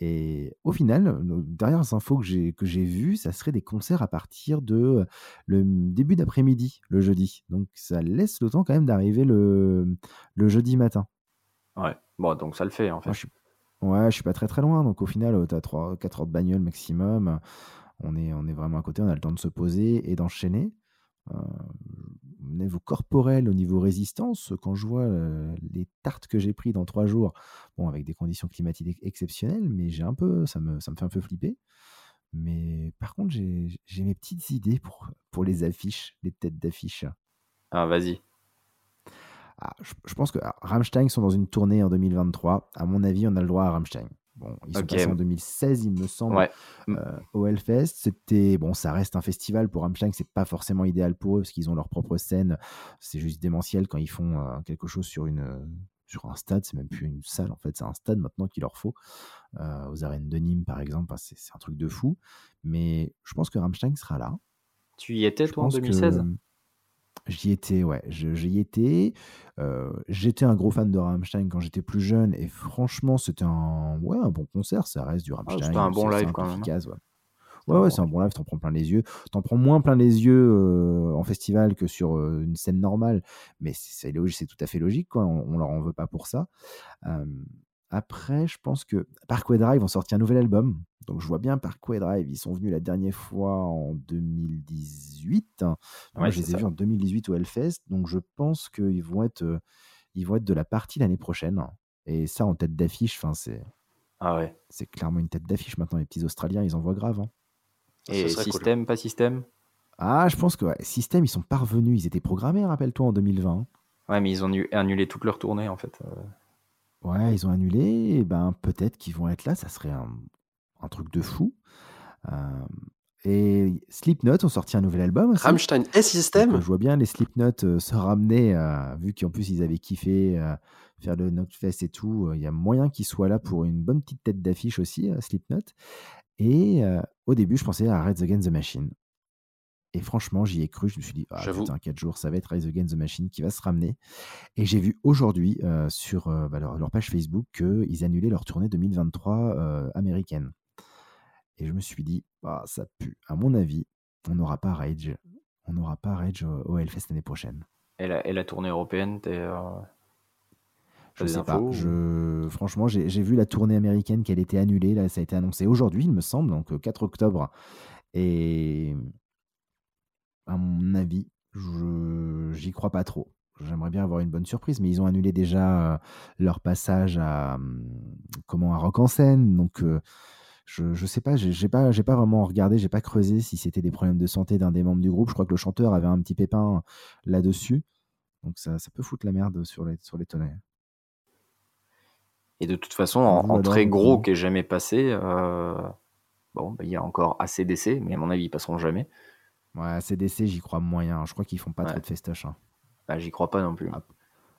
Et au final, derrière les infos que j'ai que j'ai vues, ça serait des concerts à partir de euh, le début d'après-midi, le jeudi. Donc ça laisse le temps quand même d'arriver le, le jeudi matin. Ouais, bon, donc ça le fait en fait. je suis... Ouais, je suis pas très très loin. Donc au final, tu as 3, 4 heures de bagnole maximum on est, on est vraiment à côté, on a le temps de se poser et d'enchaîner. Euh, au niveau corporel, au niveau résistance, quand je vois euh, les tartes que j'ai pris dans trois jours, bon, avec des conditions climatiques exceptionnelles, mais j'ai un peu, ça me, ça me fait un peu flipper. Mais par contre, j'ai mes petites idées pour, pour les affiches, les têtes d'affiches. Ah, vas-y. Ah, je, je, pense que ah, Rammstein sont dans une tournée en 2023. À mon avis, on a le droit à Rammstein. Bon, ils sont passés en 2016, il me semble, mm. euh, au Hellfest. C'était bon, ça reste un festival pour Rammstein, c'est pas forcément idéal pour eux parce qu'ils ont leur propre scène. C'est juste démentiel quand ils font euh, quelque chose sur une sur un stade. C'est même plus une salle en fait, c'est un stade maintenant qu'il leur faut. Euh, aux arènes de Nîmes, par exemple, c'est un truc de fou. Mais je pense que Rammstein sera là. Tu y étais toi en 2016 J'y étais, ouais, j'y étais. Euh, j'étais un gros fan de Rammstein quand j'étais plus jeune et franchement, c'était un, ouais, un bon concert. Ça reste du ah, Rammstein. c'était un bon live quand même. Hein. ouais. Ouais, c'est un bon live, t'en prends plein les yeux. T'en prends moins plein les yeux euh, en festival que sur euh, une scène normale, mais c'est c'est tout à fait logique, quoi. On, on leur en veut pas pour ça. Après, je pense que Parkway Drive ont sorti un nouvel album. Donc, je vois bien Parkway Drive. Ils sont venus la dernière fois en 2018. Moi, je les ai vus en 2018 au Hellfest. Donc, je pense qu'ils vont être, euh, ils vont être de la partie l'année prochaine. Et ça, en tête d'affiche, enfin, c'est. Ah ouais. C'est clairement une tête d'affiche maintenant. Les petits Australiens, ils en voient grave. Hein. Et système, pas système Ah, je pense que ouais, système, ils sont parvenus. Ils étaient programmés, rappelle-toi, en 2020. Ouais, mais ils ont annulé toute leur tournée, en fait. Euh. Ouais, ils ont annulé. Et ben, peut-être qu'ils vont être là. Ça serait un, un truc de fou. Euh, et Slipknot ont sorti un nouvel album aussi. Rammstein et System. je vois bien les Slipknot euh, se ramener, euh, vu qu'en plus ils avaient kiffé faire le Notfest et tout. Il y a moyen qu'ils soient là pour une bonne petite tête d'affiche aussi, Slipknot. Et au début, je pensais à Red Against the Machine. Et franchement, j'y ai cru. Je me suis dit, ah J'avoue. putain, 4 jours, ça va être Rise Against the Machine qui va se ramener. Et j'ai vu aujourd'hui euh, sur euh, bah, leur, leur page Facebook qu'ils annulaient leur tournée 2023 euh, américaine. Et je me suis dit, ah, ça pue. À mon avis, on n'aura pas Rage. On n'aura pas Rage au, au Hellfest l'année prochaine. Et la, et la tournée européenne, t'es. euh, Je sais pas. infos ou- Je... Franchement, j'ai vu la tournée américaine qu'elle était annulée. Là, ça a été annoncé aujourd'hui, il me semble, donc euh, 4 octobre. Et à mon avis, je j'y crois pas trop. J'aimerais bien avoir une bonne surprise, mais ils ont annulé déjà leur passage à hum, comment à Rock en scène. Donc je, je sais pas, j'ai pas j'ai pas vraiment regardé, j'ai pas creusé si c'était des problèmes de santé d'un des membres du groupe. Je crois que le chanteur avait un petit pépin là-dessus. Donc ça, ça peut foutre la merde sur les sur les tonnerres. Et de toute façon, en, très gros qui est jamais passé, euh, bon, bah, il y a encore assez d'essais, mais à mon avis, ils passeront jamais. Ouais, CDC, j'y crois moyen. Je crois qu'ils font pas Ouais. trop de festoche. hein. Bah, J'y crois pas non plus.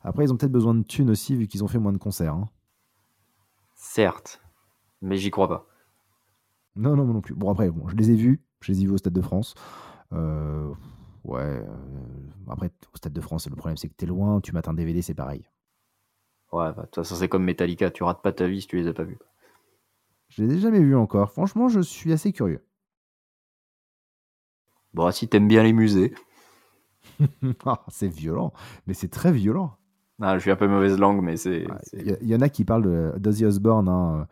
Après, ils ont peut-être besoin de thunes aussi, vu qu'ils ont fait moins de concerts. hein. Certes, mais j'y crois pas. Non, non, moi non plus. Bon, après, bon, je les ai vus. Je les ai vus au Stade de France. Euh, ouais. euh, après, au Stade de France, le problème, c'est que t'es loin. Tu mates un DVD, c'est pareil. Ouais, bah, de toute façon, c'est comme Metallica, tu rates pas ta vie si tu les as pas vus. Je les ai jamais vus encore. Franchement, je suis assez curieux. Bon, si t'aimes bien les musées, Ah, c'est violent. Mais c'est très violent. ah, je suis un peu mauvaise langue, mais c'est. Ouais, Il y, en a qui parlent de- d'Ozzy Osbourne hein,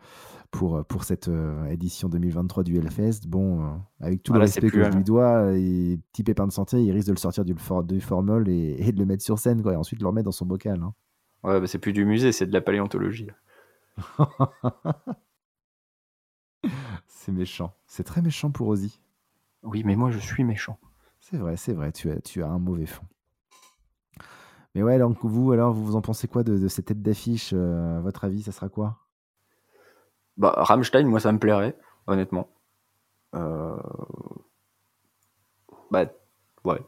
pour, pour cette euh, édition 2023 du Hellfest. Bon, euh, avec tout Ah, le là, c'est respect que je lui dois, et petit pépin de santé, il risque de le sortir du, for- du formol et, et de le mettre sur scène, quoi, et ensuite le remettre dans son bocal. hein. Ouais, bah, c'est plus du musée, c'est de la paléontologie. c'est méchant. C'est très méchant pour Ozzy. Oui, mais moi, je suis méchant. C'est vrai, c'est vrai, tu as, tu as un mauvais fond. Mais ouais, donc vous, alors, vous en pensez quoi de, de cette tête d'affiche euh, À votre avis, ça sera quoi? Bah, Rammstein, moi, ça me plairait, honnêtement. Euh... Bah, ouais.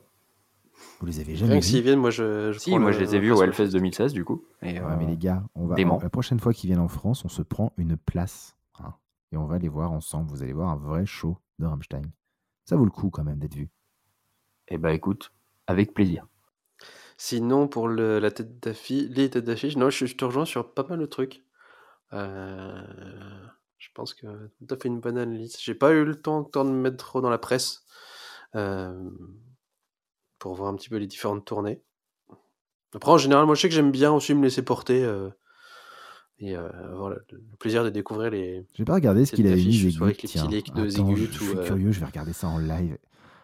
Vous les avez Rien jamais s'ils vus? viennent, moi je. je Si, moi, le- je les ai vus au Hellfest 2016, du coup. Et, Ouais, mais euh, les gars, on va, dément. la prochaine fois qu'ils viennent en France, on se prend une place. hein, et on va les voir ensemble. Vous allez voir un vrai show de Rammstein. Ça vaut le coup quand même d'être vu. Eh bah, écoute, avec plaisir. Sinon, pour le, la tête d'affiche, les têtes d'affiche, non, je, je te rejoins sur pas mal de trucs. Euh, je pense que tu as fait une bonne analyse. J'ai pas eu le temps encore de me mettre trop dans la presse euh, pour voir un petit peu les différentes tournées. Après, en général, moi, je sais que j'aime bien aussi me laisser porter euh, et euh, avoir le, le plaisir de découvrir les. J'ai pas regardé ce qu'il avait mis. avec les leaks de Attends, Zigut je, je ou, suis euh, curieux, je vais regarder ça en live.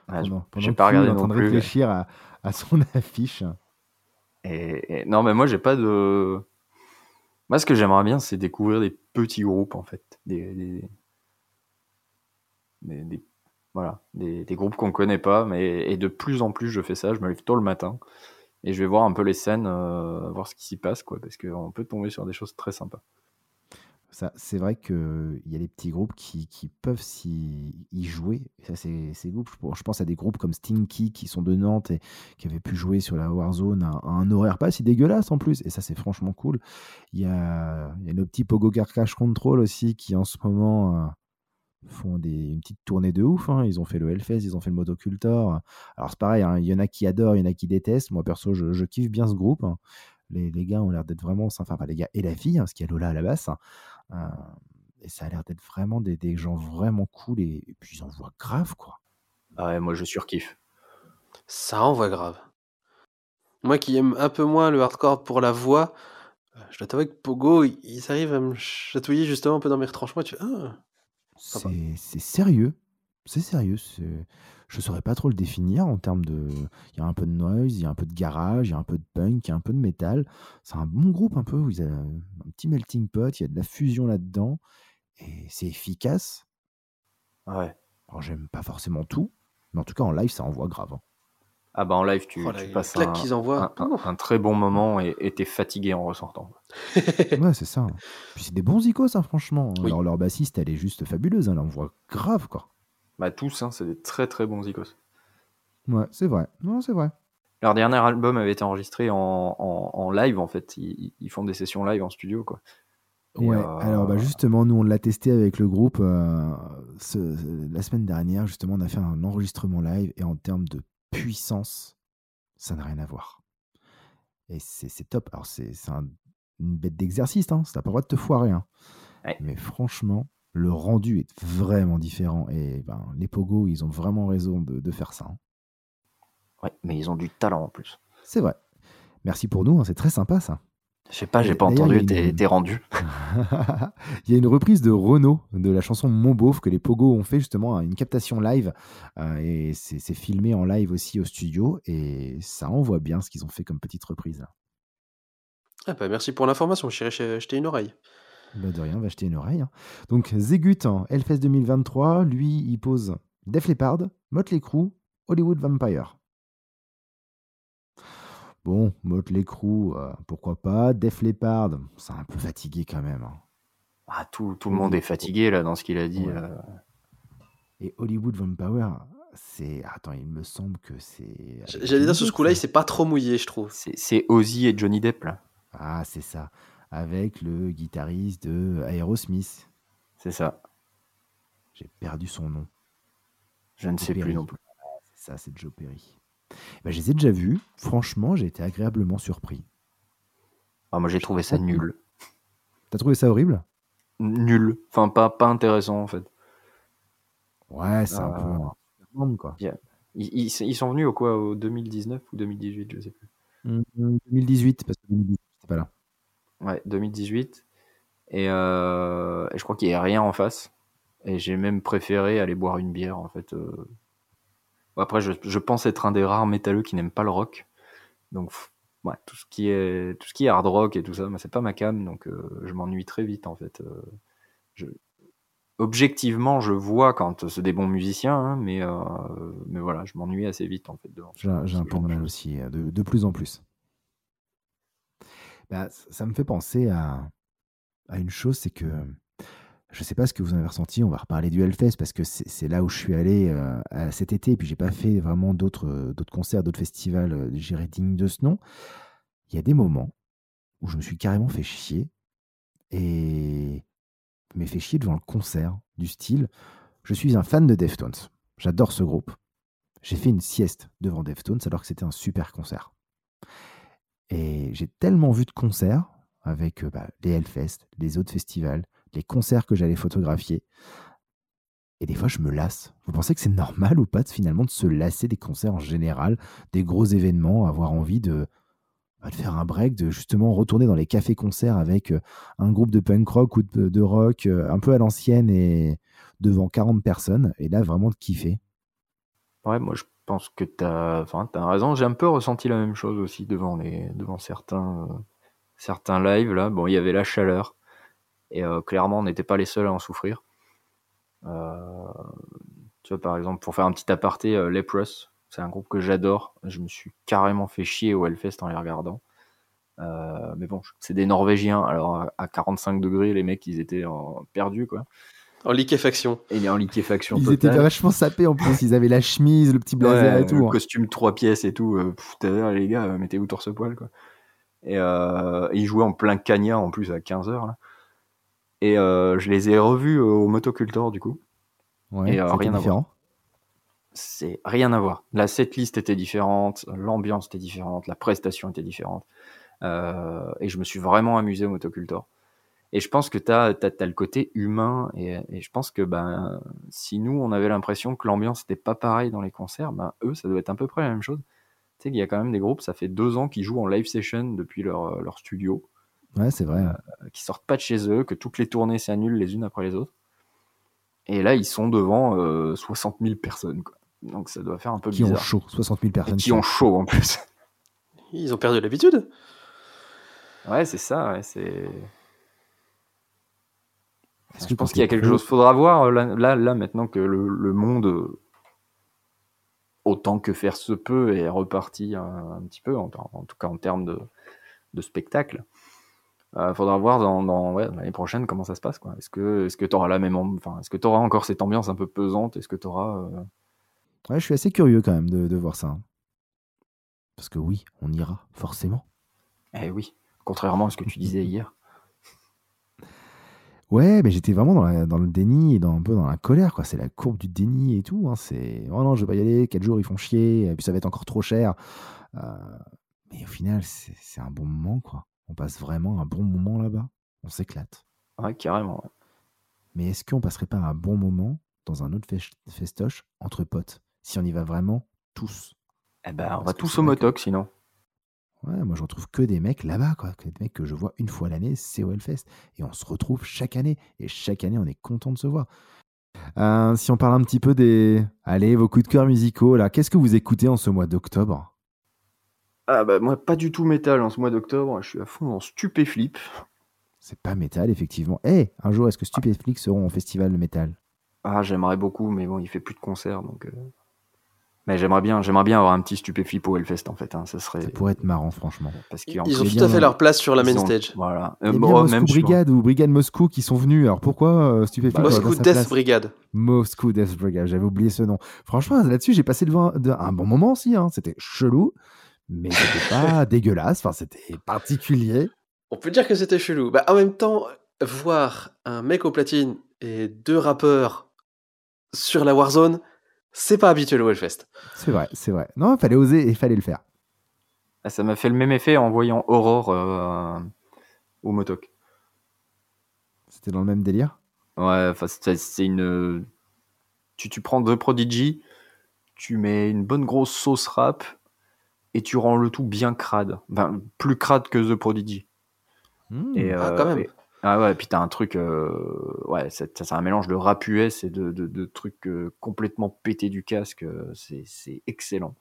Ah, pendant, pendant j'ai que pas est regardé en train non de plus, mais- réfléchir à, à son affiche. Et, et- non, mais moi, j'ai pas de. Moi, ce que j'aimerais bien, c'est découvrir des petits groupes, en fait. Des. des... des- des- Voilà, des, des groupes qu'on connaît pas, mais et de plus en plus je fais ça, je me lève tôt le matin et je vais voir un peu les scènes, euh, voir ce qui s'y passe, quoi, parce qu'on peut tomber sur des choses très sympas. C'est vrai qu'il y a des petits groupes qui, qui peuvent y jouer. Ça, c'est c'est. Je, pense à des groupes comme Stinky qui sont de Nantes et qui avaient pu jouer sur la Warzone à, un horaire pas si dégueulasse en plus. Et ça, c'est franchement cool. Il y a, il y a nos petits Pogo Car Crash Control aussi qui en ce moment euh, font une petite tournée de ouf. hein. Ils ont fait le Hellfest, ils ont fait le Motocultor. Alors, c'est pareil, hein, il y en a qui adorent, il y en a qui détestent. Moi, perso, je, kiffe bien ce groupe. hein. Les, les gars ont l'air d'être vraiment sympas. Enfin, les gars et la fille, parce qu'il y a Lola à la basse. Euh, et ça a l'air d'être vraiment des, gens vraiment cool et, puis ils envoient grave quoi. Ah ouais, moi je surkiffe. Ça envoie grave. Moi qui aime un peu moins le hardcore pour la voix, euh, je dois t'avouer que Pogo, ils arrivent à me chatouiller justement un peu dans mes retranchements. et Tu ah. C'est sérieux. C'est sérieux. Je saurais pas trop le définir en termes de. Il y a un peu de noise, il y a un peu de garage, il y a un peu de punk, il y a un peu de métal. C'est un bon groupe un peu où il y a un petit melting pot, il y a de la fusion là-dedans et c'est efficace. Ouais. Alors j'aime pas forcément tout, mais en tout cas en live ça envoie grave. hein. Ah bah en live, tu, oh, tu passes un, qu'ils envoient. un- un- un très bon moment et t'es fatigué en ressortant. Ouais, c'est ça. Puis c'est des bons icônes, hein, franchement. Oui. Alors leur bassiste, elle est juste fabuleuse, hein, elle envoie grave quoi. Bah tous, hein, c'est des très très bons icos. Ouais, c'est vrai. Non, c'est vrai. Leur dernier album avait été enregistré en, en- en live en fait. Ils, ils font des sessions live en studio quoi. Ouais, euh, alors bah, justement, nous on l'a testé avec le groupe euh, ce- la semaine dernière. Justement, on a fait un enregistrement live et en termes de puissance, ça n'a rien à voir. Et c'est top. Alors, c'est c'est un- une bête d'exercice, hein. ça n'a pas le droit de te foirer. hein. Ouais. Mais franchement, le rendu est vraiment différent. Et ben, les Pogo, ils ont vraiment raison de, de faire ça. hein. Ouais, mais ils ont du talent en plus. C'est vrai. Merci pour nous, hein, c'est très sympa ça. Je sais pas, j'ai pas d'ailleurs, il y a entendu tes, une- tes rendus. Il y a une reprise de Renault de la chanson Mon Beauf que les Pogo ont fait justement à une captation live euh, et c'est c'est filmé en live aussi au studio et ça envoie bien ce qu'ils ont fait comme petite reprise. Ah bah, merci pour l'information, j'irai jeter une oreille. Bah de rien, va acheter une oreille. hein. Donc Zegut en Hellfest 2023, lui il pose Def Leppard, Motley Crue, Hollywood Vampire. Bon, Motley Crue, euh, pourquoi pas. Def Leppard, c'est un peu fatigué quand même. hein. Ah, tout, tout le monde est fatigué là dans ce qu'il a dit. Ouais. euh. Et Hollywood Vampire, c'est. Attends, il me semble que c'est. J'allais dire, ce Johnny coup-là, il s'est pas trop mouillé, je trouve. C'est c'est Ozzy et Johnny Depp là. Ah, c'est ça. Avec le guitariste de Aerosmith. C'est ça. J'ai perdu son nom. Je ne sais plus non plus. C'est ça, c'est Joe Perry. Ben, je les ai déjà vus. Franchement, j'ai été agréablement surpris. Ah, moi j'ai trouvé ça nul. T'as trouvé ça horrible? Nul. Enfin, pas, pas intéressant en fait. Ouais, c'est un Ah. peu. quoi. Ils, ils- ils sont venus au quoi? Au 2019 ou 2018, je sais plus. Hum, 2018, parce que 2018, j'étais pas là. Ouais, 2018. Et, euh, et je crois qu'il n'y a rien en face. Et j'ai même préféré aller boire une bière, en fait. euh. Après, je, je pense être un des rares métalleux qui n'aime pas le rock. Donc, ouais, tout ce qui est, tout ce qui est hard rock et tout ça, moi, c'est pas ma cam. Donc, euh, je m'ennuie très vite, en fait. euh. Je- Objectivement, je vois quand c'est des bons musiciens, hein, mais, euh, mais voilà, je m'ennuie assez vite, en fait. J'ai un peu de mal aussi, de, de plus en plus. Bah, ça me fait penser à, à une chose, c'est que je sais pas ce que vous en avez ressenti, on va reparler du Hellfest parce que c'est là où je suis allé euh, cet été, et puis j'ai pas fait vraiment d'autres euh, concerts, d'autres festivals, euh, j'irais dignes de ce nom. Il y a des moments où je me suis carrément fait chier et je m'ai fait chier devant le concert du style. Je suis un fan de Deftones, j'adore ce groupe. J'ai fait une sieste devant Deftones alors que c'était un super concert. Et j'ai tellement vu de concerts avec bah, les Hellfest, les autres festivals, les concerts que j'allais photographier. Et des fois, je me lasse. Vous pensez que c'est normal ou pas de, finalement de se lasser des concerts en général, des gros événements, avoir envie de, bah, faire un break, de justement retourner dans les cafés-concerts avec euh, un groupe de punk rock ou de, rock euh, un peu à l'ancienne et devant 40 personnes, et là vraiment de kiffer? Ouais, moi je pense que tu as, enfin, raison. J'ai un peu ressenti la même chose aussi devant, les, devant certains, euh, certains lives. Là. Bon, il y avait la chaleur. Et euh, clairement, on n'était pas les seuls à en souffrir. Euh, tu vois, par exemple, pour faire un petit aparté, euh, Leprous, c'est un groupe que j'adore. Je me suis carrément fait chier au Hellfest en les regardant. Euh, mais bon, c'est des Norvégiens. Alors, à- à 45 degrés, les mecs, ils étaient en- perdus, quoi. En liquéfaction. Et en liquéfaction Ils totale. étaient vachement sapés en plus, ils avaient la chemise, le petit blazer Ouais, et tout. Le hein. costume trois pièces et tout. vu, les gars, mettez-vous torse-poil, quoi. Et, euh, et ils jouaient en plein cagnard en plus à 15h. Et euh, je les ai revus au Motocultor, du coup. Ouais, et, euh, rien à différent. C'est rien à voir. La setlist était différente, l'ambiance était différente, la prestation était différente. Euh, et je me suis vraiment amusé au Motocultor. Et je pense que tu as, le côté humain. Et, et je pense que ben, si nous, on avait l'impression que l'ambiance n'était pas pareille dans les concerts, ben, eux, ça doit être à peu près la même chose. Tu sais qu'il y a quand même des groupes, ça fait deux ans qu'ils jouent en live session depuis leur, leur studio, Ouais, c'est vrai. euh, qui sortent pas de chez eux, que toutes les tournées s'annulent les unes après les autres. Et là, ils sont devant euh, 60 000 personnes. Quoi. Donc ça doit faire un peu qui ont bizarre. chaud, 60 000 Et personnes. qui ont chaud en plus. Ils ont perdu l'habitude. Ouais, c'est ça. Ouais, c'est... Est-ce Je que pense qu'il y a quelque chose. Faudra voir euh, là, là, là, maintenant que le, le monde, euh, autant que faire se peut, est reparti un, un petit peu, en, en tout cas en termes de, de spectacle. Euh, faudra voir dans, dans ouais, l'année prochaine comment ça se passe. Quoi. Est-ce que est-ce que tu auras la même, enfin, est-ce que tu auras encore cette ambiance un peu pesante? Est-ce que tu auras Ouais, je suis assez curieux quand même de, de voir ça. hein. Parce que oui, on ira, forcément. Eh oui, contrairement à ce que tu disais hier. Ouais, mais j'étais vraiment dans, la- dans le déni et dans, un peu dans la colère, quoi. C'est la courbe du déni et tout. hein. C'est oh non, je vais pas y aller. Quatre jours, ils font chier. Et puis ça va être encore trop cher. Euh, mais au final, c'est c'est un bon moment, quoi. On passe vraiment un bon moment là-bas? On s'éclate. Ouais, carrément. ouais. Mais est-ce qu'on passerait pas un bon moment dans un autre fes- festoche entre potes si on y va vraiment tous? Eh ben, on va tous au que- motoc sinon. Ouais, moi je retrouve que des mecs là-bas, quoi. Que des mecs que je vois une fois l'année, c'est au Hellfest. Et on se retrouve chaque année. Et chaque année, on est content de se voir. Euh, si on parle un petit peu des. Allez, vos coups de cœur musicaux, là. Qu'est-ce que vous écoutez en ce mois d'octobre? Ah bah moi pas du tout métal en ce mois d'octobre, je suis à fond en stupéflip. C'est pas métal, effectivement. Eh, un jour, est-ce que Stupéflix seront au festival de métal? Ah j'aimerais beaucoup mais bon il fait plus de concerts donc. euh. Mais j'aimerais bien, j'aimerais bien avoir un petit stupéflip au Hellfest en fait, hein, ça serait. Ça pourrait être marrant, franchement. Parce Ils qu'en ont tout bien à fait leur place sur la main ils ont- stage. Voilà. Il y Euh, bien Moscou même, je Brigade ou Brigade Moscou qui sont venus. Alors pourquoi euh, Stupéflix Bah, aurait Moscou Death place? Brigade. Moscou Death Brigade, j'avais oublié ce nom. Franchement, là-dessus, j'ai passé devant de- un bon moment aussi. hein. C'était chelou, mais c'était pas dégueulasse. Enfin, c'était particulier. On peut dire que c'était chelou. Bah, en même temps, voir un mec au platine et deux rappeurs sur la Warzone, c'est pas habituel au Hellfest. C'est vrai, c'est vrai. Non, il fallait oser et il fallait le faire. Ah, ça m'a fait le même effet en voyant Aurore euh, au motoc. C'était dans le même délire? Ouais, enfin c'est c'est une. Tu, tu prends deux Prodigy, tu mets une bonne grosse sauce rap et tu rends le tout bien crade. Enfin, plus crade que The Prodigy. Hmm. Et, Ah, euh, quand même. et- ah ouais, puis t'as un truc. euh, ouais, c'est c'est un mélange de rap US et de, de, de trucs euh, complètement pétés du casque. C'est c'est excellent.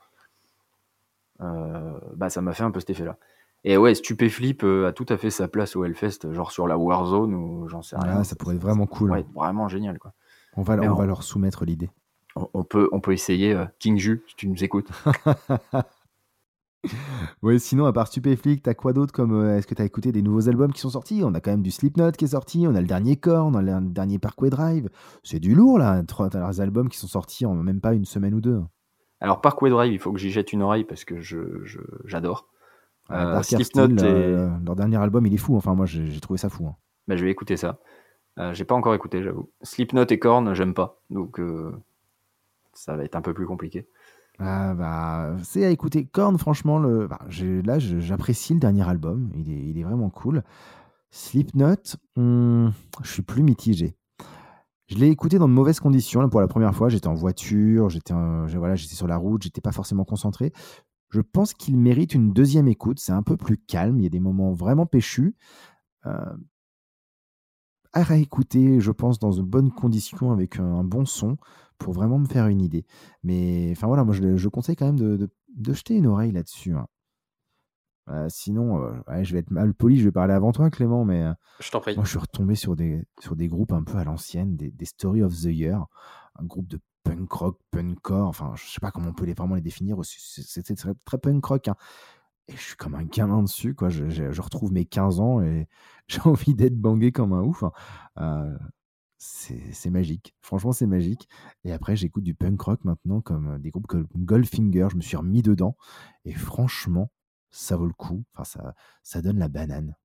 Euh, bah, ça m'a fait un peu cet effet-là. Et ouais, Stupéflip euh, a tout à fait sa place au Hellfest, genre sur la Warzone ou j'en sais rien. Ah, ça pourrait être vraiment cool. Ouais, vraiment génial quoi. On va, Mais on on- va leur soumettre l'idée. On, on peut, on peut essayer. euh, King Ju, si tu nous écoutes. Ouais, sinon, à part Stupéflix, t'as quoi d'autre comme. euh, Est-ce que t'as écouté des nouveaux albums qui sont sortis? On a quand même du Slipknot qui est sorti, on a le dernier Korn, on a le dernier Parkway Drive. C'est du lourd là, trois trois albums qui sont sortis en même pas une semaine ou deux. Alors, Parkway Drive, il faut que j'y jette une oreille parce que je, je- j'adore. Euh, Euh, Slipknot et- leur dernier album, il est fou. Enfin, moi, j'ai trouvé ça fou. hein. Bah, je vais écouter ça. J'ai pas encore écouté, j'avoue. Slipknot et Korn, j'aime pas. Donc, ça va être un peu plus compliqué. Ah bah, c'est à écouter. Korn, franchement, le, bah, là, j'apprécie le dernier album. Il est, vraiment cool. Slipknot, hmm, je suis plus mitigé. Je l'ai écouté dans de mauvaises conditions pour la première fois. J'étais en voiture, j'étais sur la route, j'étais pas forcément concentré. Je pense qu'il mérite une deuxième écoute. C'est un peu plus calme. Il y a des moments vraiment péchus. Euh, à réécouter, je pense, dans de bonnes conditions avec un bon son pour vraiment me faire une idée. Mais enfin voilà, moi je, je conseille quand même de, de- de jeter une oreille là-dessus. hein. Euh, sinon, euh, ouais, je vais être mal poli, je vais parler avant toi, Clément, mais euh, Je t'en prie. moi je suis retombé sur des, sur des groupes un peu à l'ancienne, des, des Story of the Year, un groupe de punk rock, punkcore, enfin je sais pas comment on peut les, vraiment les définir, c'était très, très punk rock. hein. Et je suis comme un gamin dessus, quoi. Je, je- je retrouve mes 15 ans et j'ai envie d'être bangé comme un ouf. hein. C'est magique. Franchement, c'est magique. Et après, j'écoute du punk rock maintenant, comme des groupes comme Goldfinger. Je me suis remis dedans. Et franchement, ça vaut le coup. Enfin, ça, ça donne la banane.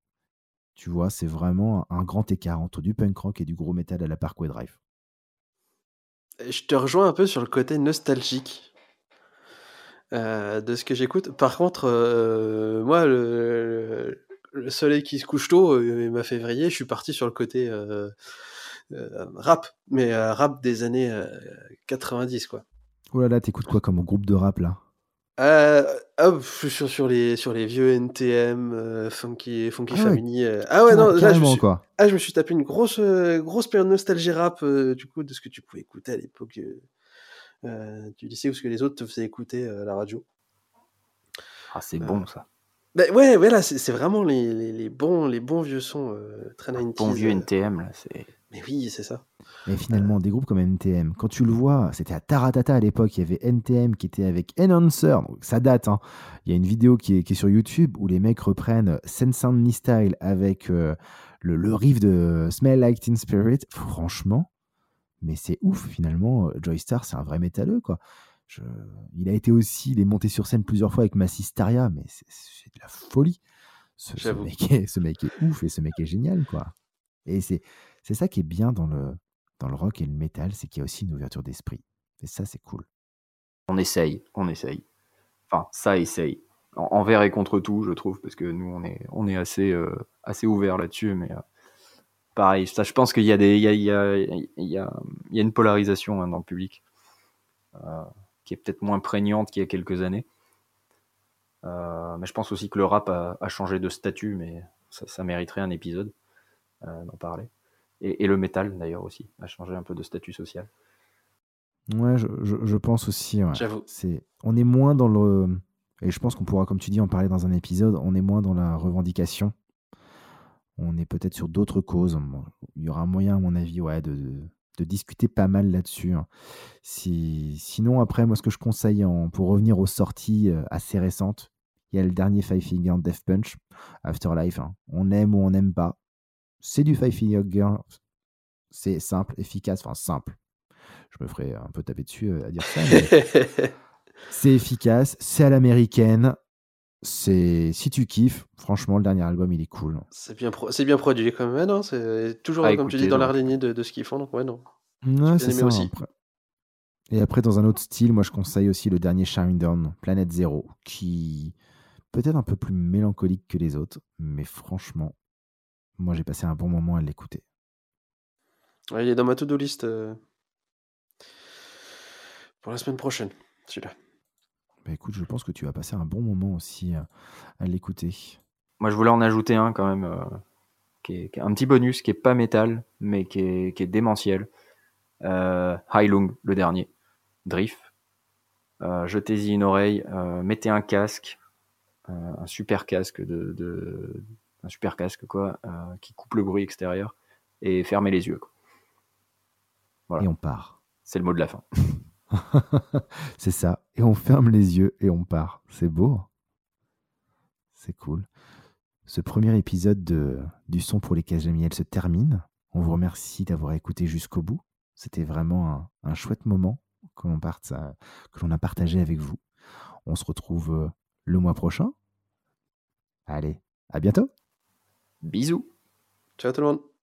Tu vois, c'est vraiment un, grand écart entre du punk rock et du gros métal à la Parkway Drive. Je te rejoins un peu sur le côté nostalgique euh, de ce que j'écoute. Par contre, euh, moi, le, le soleil qui se couche tôt, euh, m'a fait vriller. Je suis parti sur le côté euh, rap, mais euh, rap des années euh, 90, quoi. Oh là là, t'écoutes quoi comme groupe de rap là? Euh, sur, sur les, sur les vieux NTM, euh, Funky, funky Ah ouais. Family. euh. Ah ouais, non, là, je me, suis, quoi. ah, je me suis tapé une grosse, euh, grosse période nostalgie rap, euh, du coup, de ce que tu pouvais écouter à l'époque euh, euh, du lycée ou ce que les autres te faisaient écouter euh, à la radio. Ah, c'est Euh, bon ça. Ben ouais, ouais, là, c'est vraiment les, les, les bons, les bons vieux sons euh, très 90s. Bon vieux euh. NTM, là, c'est. Mais oui, c'est ça. Mais finalement, des groupes comme NTM, quand tu le vois, c'était à Taratata à l'époque, il y avait NTM qui était avec Enhancer, donc ça date. hein. Il y a une vidéo qui est, qui est sur YouTube où les mecs reprennent Sense and Me Style avec euh, le, le riff de Smell Like Teen Spirit. Franchement, mais c'est ouf finalement. Joy Star, c'est un vrai métalleux quoi. Je- Il a été aussi, il est monté sur scène plusieurs fois avec Massistaria, mais c'est de la folie. Ce, mec est, ce mec est ouf et ce mec est génial quoi. Et c'est ça qui est bien dans le, dans le rock et le métal, c'est qu'il y a aussi une ouverture d'esprit. Et ça, c'est cool. On essaye, on essaye. Enfin, ça essaye. envers et contre tout, je trouve, parce que nous, on est, on est assez, euh, assez ouvert là-dessus, mais euh, pareil, ça, je pense qu'il y y y y a une polarisation hein, dans le public euh, qui est peut-être moins prégnante qu'il y a quelques années. mais je pense aussi que le rap a, a changé de statut, mais ça, ça mériterait un épisode d'en parler. Et, le métal, d'ailleurs, aussi, a changé un peu de statut social. Ouais, je, je, pense aussi. J'avoue. C'est, on est moins dans le. Et je pense qu'on pourra, comme tu dis, en parler dans un épisode. On est moins dans la revendication. On est peut-être sur d'autres causes. il y aura un moyen, à mon avis, ouais, de, de, discuter pas mal là-dessus. Hein. Si, sinon, après, moi, ce que je conseille en, pour revenir aux sorties euh, assez récentes, il y a le dernier Five Finger Death Punch, Afterlife. Hein. On aime ou on n'aime pas c'est du Five Finger C'est simple, efficace, enfin simple. Je me ferai un peu taper dessus euh, à dire ça. c'est efficace, c'est à l'américaine. C'est si tu kiffes, franchement, le dernier album il est cool. C'est bien, produit quand même, non? C'est toujours comme tu dis dans la lignée de, ce qu'ils font, donc ouais non. c'est ça. Aussi. Et après dans un autre style, moi je conseille aussi le dernier Shining Down, Planète Zero, qui peut-être un peu plus mélancolique que les autres, mais franchement, moi, j'ai passé un bon moment à l'écouter. il est dans ma to-do list euh, pour la semaine prochaine, celui-là. Bah écoute, je pense que tu vas passer un bon moment aussi à, l'écouter. Moi, je voulais en ajouter un quand même, euh, qui, est, un petit bonus qui est pas métal, mais qui est, qui est démentiel. Euh, Lung, le dernier. Drift. Euh, jetez-y une oreille, mettez un casque, un super casque de, un super casque quoi, euh, qui coupe le bruit extérieur et fermer les yeux. Et on part. C'est le mot de la fin. c'est ça. Et on ferme les yeux et on part. C'est beau. C'est cool. Ce premier épisode de, du son pour les Cajamiel se termine. On vous remercie d'avoir écouté jusqu'au bout. C'était vraiment un, chouette moment que l'on, que l'on a partagé avec vous. On se retrouve euh, le mois prochain. Allez, à bientôt. Bisous. Ciao tout le monde.